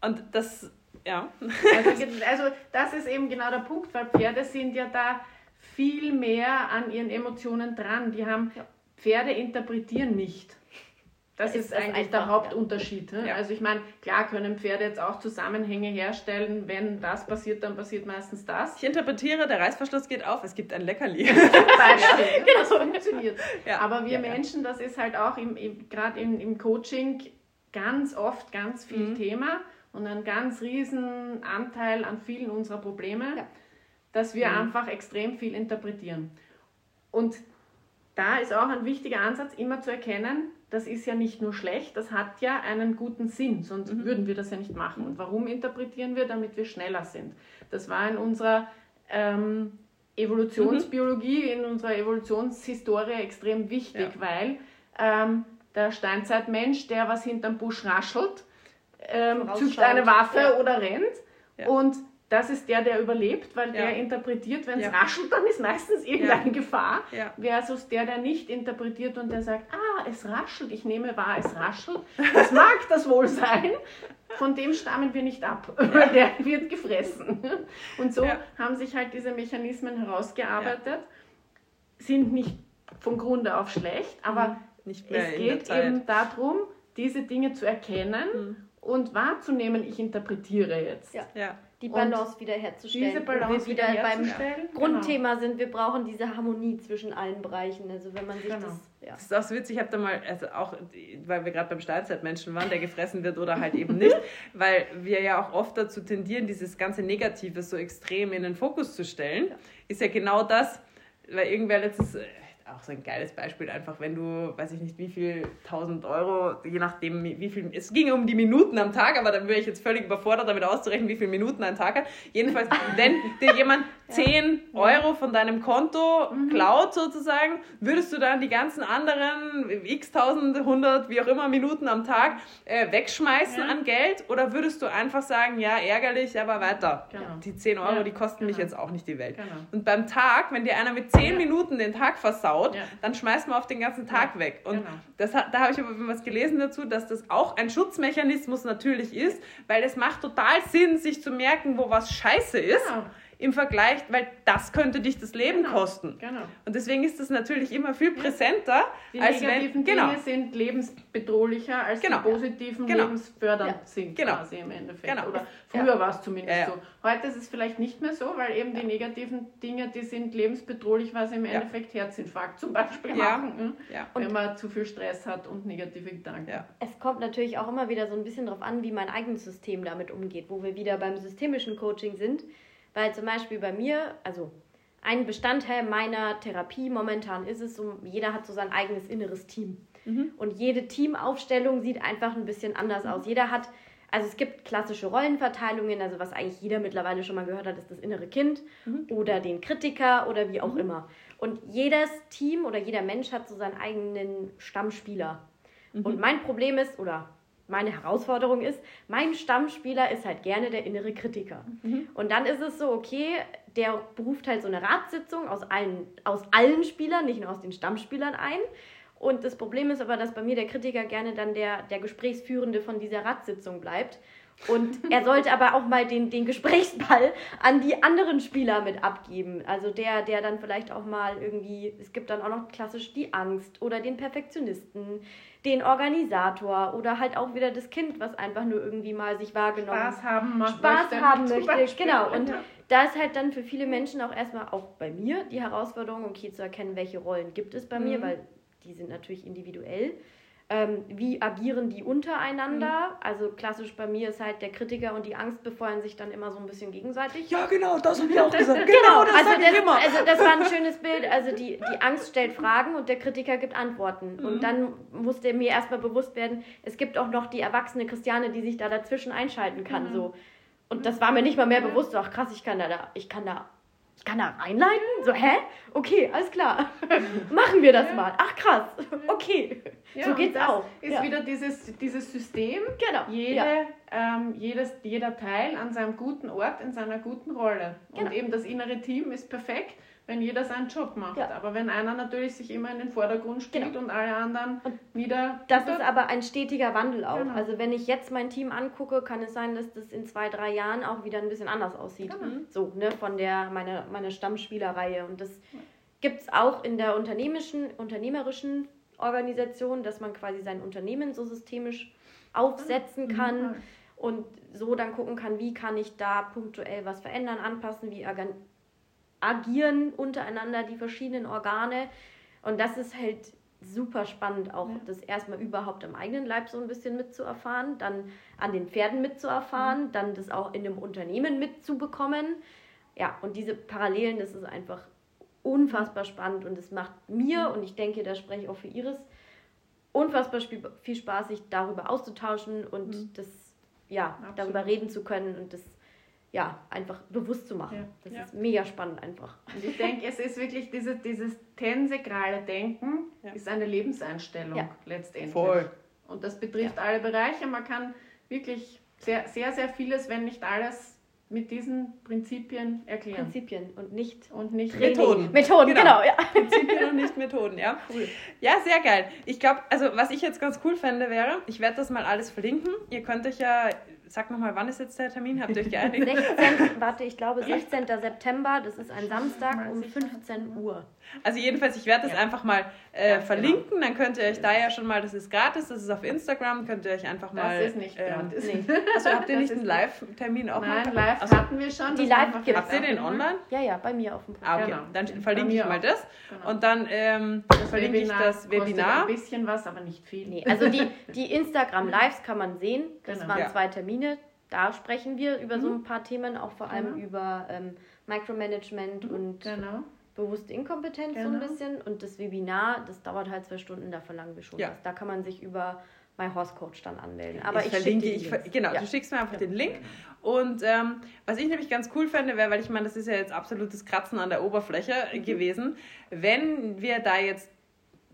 Und das ja. Also, also das ist eben genau der Punkt, weil Pferde sind ja da viel mehr an ihren Emotionen dran. Die haben Pferde interpretieren nicht. Das ist, ist das eigentlich der Hauptunterschied. Ja. Also ich meine, klar können Pferde jetzt auch Zusammenhänge herstellen. Wenn das passiert, dann passiert meistens das. Ich interpretiere, der Reißverschluss geht auf, es gibt ein Leckerli. <laughs> Zum Beispiel. ja, genau, so funktioniert. Ja. Aber wir Menschen, das ist halt auch gerade im, im Coaching ganz oft ganz viel mhm. Thema und einen ganz riesen Anteil an vielen unserer Probleme, ja. dass wir mhm. einfach extrem viel interpretieren. Und da ist auch ein wichtiger Ansatz, immer zu erkennen, das ist ja nicht nur schlecht, das hat ja einen guten Sinn, sonst mhm. würden wir das ja nicht machen. Und warum interpretieren wir? Damit wir schneller sind. Das war in unserer ähm, Evolutionsbiologie, mhm. in unserer Evolutionshistorie extrem wichtig, ja. weil ähm, der Steinzeitmensch, der was hinterm Busch raschelt, ähm, zückt eine Waffe ja. oder rennt. Ja. Und das ist der, der überlebt, weil der interpretiert, wenn es raschelt, dann ist meistens irgendeine Gefahr. Versus der, der nicht interpretiert und der sagt, ah, es raschelt, ich nehme wahr, es raschelt. Das mag das wohl sein. Von dem stammen wir nicht ab, weil der wird gefressen. Und so haben sich halt diese Mechanismen herausgearbeitet, sind nicht vom Grunde auf schlecht, aber mhm. es geht eben darum, diese Dinge zu erkennen mhm und wahrzunehmen, ich interpretiere jetzt. Ja. ja. Die Balance und wiederherzustellen. Diese Balance wir wieder beim Grundthema genau. sind, wir brauchen diese Harmonie zwischen allen Bereichen. Also wenn man sich genau. das. Ja. Das ist auch so witzig, ich habe da mal, also auch, weil wir gerade beim Steinzeitmenschen waren, der gefressen wird oder halt eben nicht, <laughs> weil wir ja auch oft dazu tendieren, dieses ganze Negative so extrem in den Fokus zu stellen, ja. ist ja genau das, weil irgendwer letztens auch so ein geiles Beispiel, einfach wenn du, weiß ich nicht, wie viel, 1000 Euro, je nachdem, wie viel, es ging um die Minuten am Tag, aber dann wäre ich jetzt völlig überfordert, damit auszurechnen, wie viele Minuten ein Tag hat. Jedenfalls, wenn dir jemand 10 ja. Euro von deinem Konto mhm. klaut sozusagen, würdest du dann die ganzen anderen x tausend, hundert, wie auch immer Minuten am Tag äh, wegschmeißen ja. an Geld oder würdest du einfach sagen, ja, ärgerlich, aber weiter. Genau. Die 10 Euro, ja, die kosten genau. mich jetzt auch nicht die Welt. Genau. Und beim Tag, wenn dir einer mit 10 Minuten den Tag versaut, dann schmeißt man auf den ganzen Tag weg. Und genau. das, da habe ich aber was gelesen dazu, dass das auch ein Schutzmechanismus natürlich ist, weil es macht total Sinn, sich zu merken, wo was scheiße ist. Im Vergleich, weil das könnte dich das Leben genau, kosten. Genau. Und deswegen ist das natürlich immer viel präsenter. Die als negativen wenn, genau. Dinge sind lebensbedrohlicher als genau. die positiven genau. lebensfördernd ja. sind genau. quasi im Endeffekt. Genau. Oder früher ja. war es zumindest ja, so. Heute ist es vielleicht nicht mehr so, weil eben die negativen Dinge, die sind lebensbedrohlich, weil sie im Endeffekt Herzinfarkt zum Beispiel machen, hm? wenn man zu viel Stress hat und negative Gedanken. Es kommt natürlich auch immer wieder so ein bisschen darauf an, wie mein eigenes System damit umgeht, wo wir wieder beim systemischen Coaching sind weil zum Beispiel bei mir, also ein Bestandteil meiner Therapie momentan ist es, so, jeder hat so sein eigenes inneres Team. Mhm. Und jede Teamaufstellung sieht einfach ein bisschen anders mhm. aus. Jeder hat, also es gibt klassische Rollenverteilungen, also was eigentlich jeder mittlerweile schon mal gehört hat, ist das innere Kind mhm. oder den Kritiker oder wie auch mhm. immer. Und jedes Team oder jeder Mensch hat so seinen eigenen Stammspieler. Mhm. Und mein Problem ist, oder meine Herausforderung ist, mein Stammspieler ist halt gerne der innere Kritiker. Mhm. Und dann ist es so, okay, der beruft halt so eine Ratssitzung aus allen, aus allen Spielern, nicht nur aus den Stammspielern ein. Und das Problem ist aber, dass bei mir der Kritiker gerne dann der, der Gesprächsführende von dieser Ratssitzung bleibt. Und <laughs> er sollte aber auch mal den, den Gesprächsball an die anderen Spieler mit abgeben. Also der, der dann vielleicht auch mal irgendwie, es gibt dann auch noch klassisch die Angst oder den Perfektionisten, den Organisator oder halt auch wieder das Kind, was einfach nur irgendwie mal sich wahrgenommen Spaß haben möchte. Spaß haben möchte, genau. Und da ist halt dann für viele Menschen auch erstmal auch bei mir die Herausforderung, okay, zu erkennen, welche Rollen gibt es bei mhm. mir, weil die sind natürlich individuell ähm, wie agieren die untereinander. Mhm. Also klassisch bei mir ist halt der Kritiker und die Angst befeuern sich dann immer so ein bisschen gegenseitig. Ja, genau, das habe ich auch <laughs> gesagt. genau, genau das also das, immer. Also das war ein <laughs> schönes Bild. Also die, die Angst stellt Fragen und der Kritiker gibt Antworten. Mhm. Und dann musste mir erstmal bewusst werden, es gibt auch noch die erwachsene Christiane, die sich da dazwischen einschalten kann. Mhm. So. Und das war mir nicht mal mehr bewusst. Ach krass, ich kann da, ich kann da ich kann da reinleiten? So, hä? Okay, alles klar. <laughs> Machen wir das ja. mal. Ach krass. Okay. Ja, so geht's auch. Ist ja. wieder dieses, dieses System. Genau. Jede, ähm, jedes, jeder Teil an seinem guten Ort, in seiner guten Rolle. Genau. Und eben das innere Team ist perfekt wenn jeder seinen Job macht. Ja. Aber wenn einer natürlich sich immer in den Vordergrund stellt genau. und alle anderen und wieder. Das ist aber ein stetiger Wandel auch. Genau. Also wenn ich jetzt mein Team angucke, kann es sein, dass das in zwei, drei Jahren auch wieder ein bisschen anders aussieht. Genau. So, ne, von der meine, meine Stammspielerreihe. Und das ja. gibt es auch in der unternehmerischen, unternehmerischen Organisation, dass man quasi sein Unternehmen so systemisch aufsetzen mhm. kann. Und so dann gucken kann, wie kann ich da punktuell was verändern, anpassen, wie agieren untereinander die verschiedenen Organe. Und das ist halt super spannend, auch ja. das erstmal überhaupt im eigenen Leib so ein bisschen mitzuerfahren, dann an den Pferden mitzuerfahren, mhm. dann das auch in einem Unternehmen mitzubekommen. Ja, und diese Parallelen, das ist einfach unfassbar spannend und es macht mir, mhm. und ich denke, da spreche ich auch für Iris, unfassbar viel Spaß, sich darüber auszutauschen und mhm. das, ja, Absolut. darüber reden zu können und das ja, einfach bewusst zu machen. Ja. Das ja. ist mega spannend einfach. Und ich denke, es ist wirklich diese, dieses tensegrale Denken, ja. ist eine Lebenseinstellung letztendlich. Voll. Und das betrifft alle Bereiche. Man kann wirklich sehr, sehr, sehr vieles, wenn nicht alles, mit diesen Prinzipien erklären. Prinzipien und nicht, und nicht Methoden. Methoden, genau. genau ja. Prinzipien und nicht <laughs> Methoden, ja. Cool. Ja, sehr geil. Ich glaube, also was ich jetzt ganz cool fände wäre, ich werde das mal alles verlinken. Ihr könnt euch ja Sag nochmal, wann ist jetzt der Termin? Habt ihr euch <laughs> geeinigt? 16, warte, ich glaube 16. September, das ist ein Samstag um 15 Uhr. Also jedenfalls, ich werde das ja. einfach mal äh, genau. verlinken, dann könnt ihr euch da ja schon mal, das ist gratis, das ist auf Instagram, könnt ihr euch einfach mal... Das ist nicht gratis. <laughs> Nee. Also habt ihr nicht einen Live-Termin auch Nein, mal? live also, hatten wir schon. Die live gibt Habt ihr den online? Ja, ja, bei mir auf dem Profil. Ah, okay, genau. dann verlinke ich mal das genau. und dann ähm, verlinke ich das Webinar. ein bisschen was, aber nicht viel. Nee, also die, die Instagram-Lives kann man sehen, das genau. waren ja. zwei Termine, da sprechen wir über mhm. so ein paar Themen, auch vor allem genau. über ähm, Micromanagement mhm. und genau. bewusste Inkompetenz genau. so ein genau. bisschen. Und das Webinar, das dauert halt zwei Stunden, da verlangen wir schon ja. was. Da kann man sich über My Horse Coach dann anmelden. Aber ich, ich verlinke, ich, genau, ja. du schickst mir einfach ja. den Link. Und ähm, was ich nämlich ganz cool fände, wäre, weil ich meine, das ist ja jetzt absolutes Kratzen an der Oberfläche mhm. gewesen, wenn wir da jetzt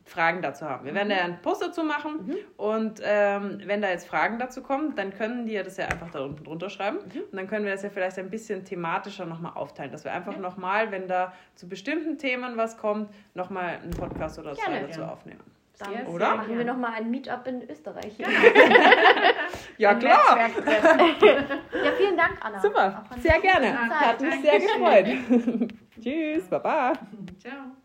Fragen dazu haben. Wir werden da einen Post dazu machen mhm. und ähm, wenn da jetzt Fragen dazu kommen, dann können die ja das ja einfach da unten drunter schreiben mhm. und dann können wir das ja vielleicht ein bisschen thematischer nochmal aufteilen, dass wir einfach ja. nochmal, wenn da zu bestimmten Themen was kommt, nochmal einen Podcast oder zwei dazu ja. aufnehmen. Dann yes, oder? machen wir nochmal ein Meetup in Österreich. Ja, <laughs> ja klar. ja, vielen Dank, Anna. Super, sehr gerne. Hat mich sehr gefreut. <laughs> Tschüss, baba. Ciao.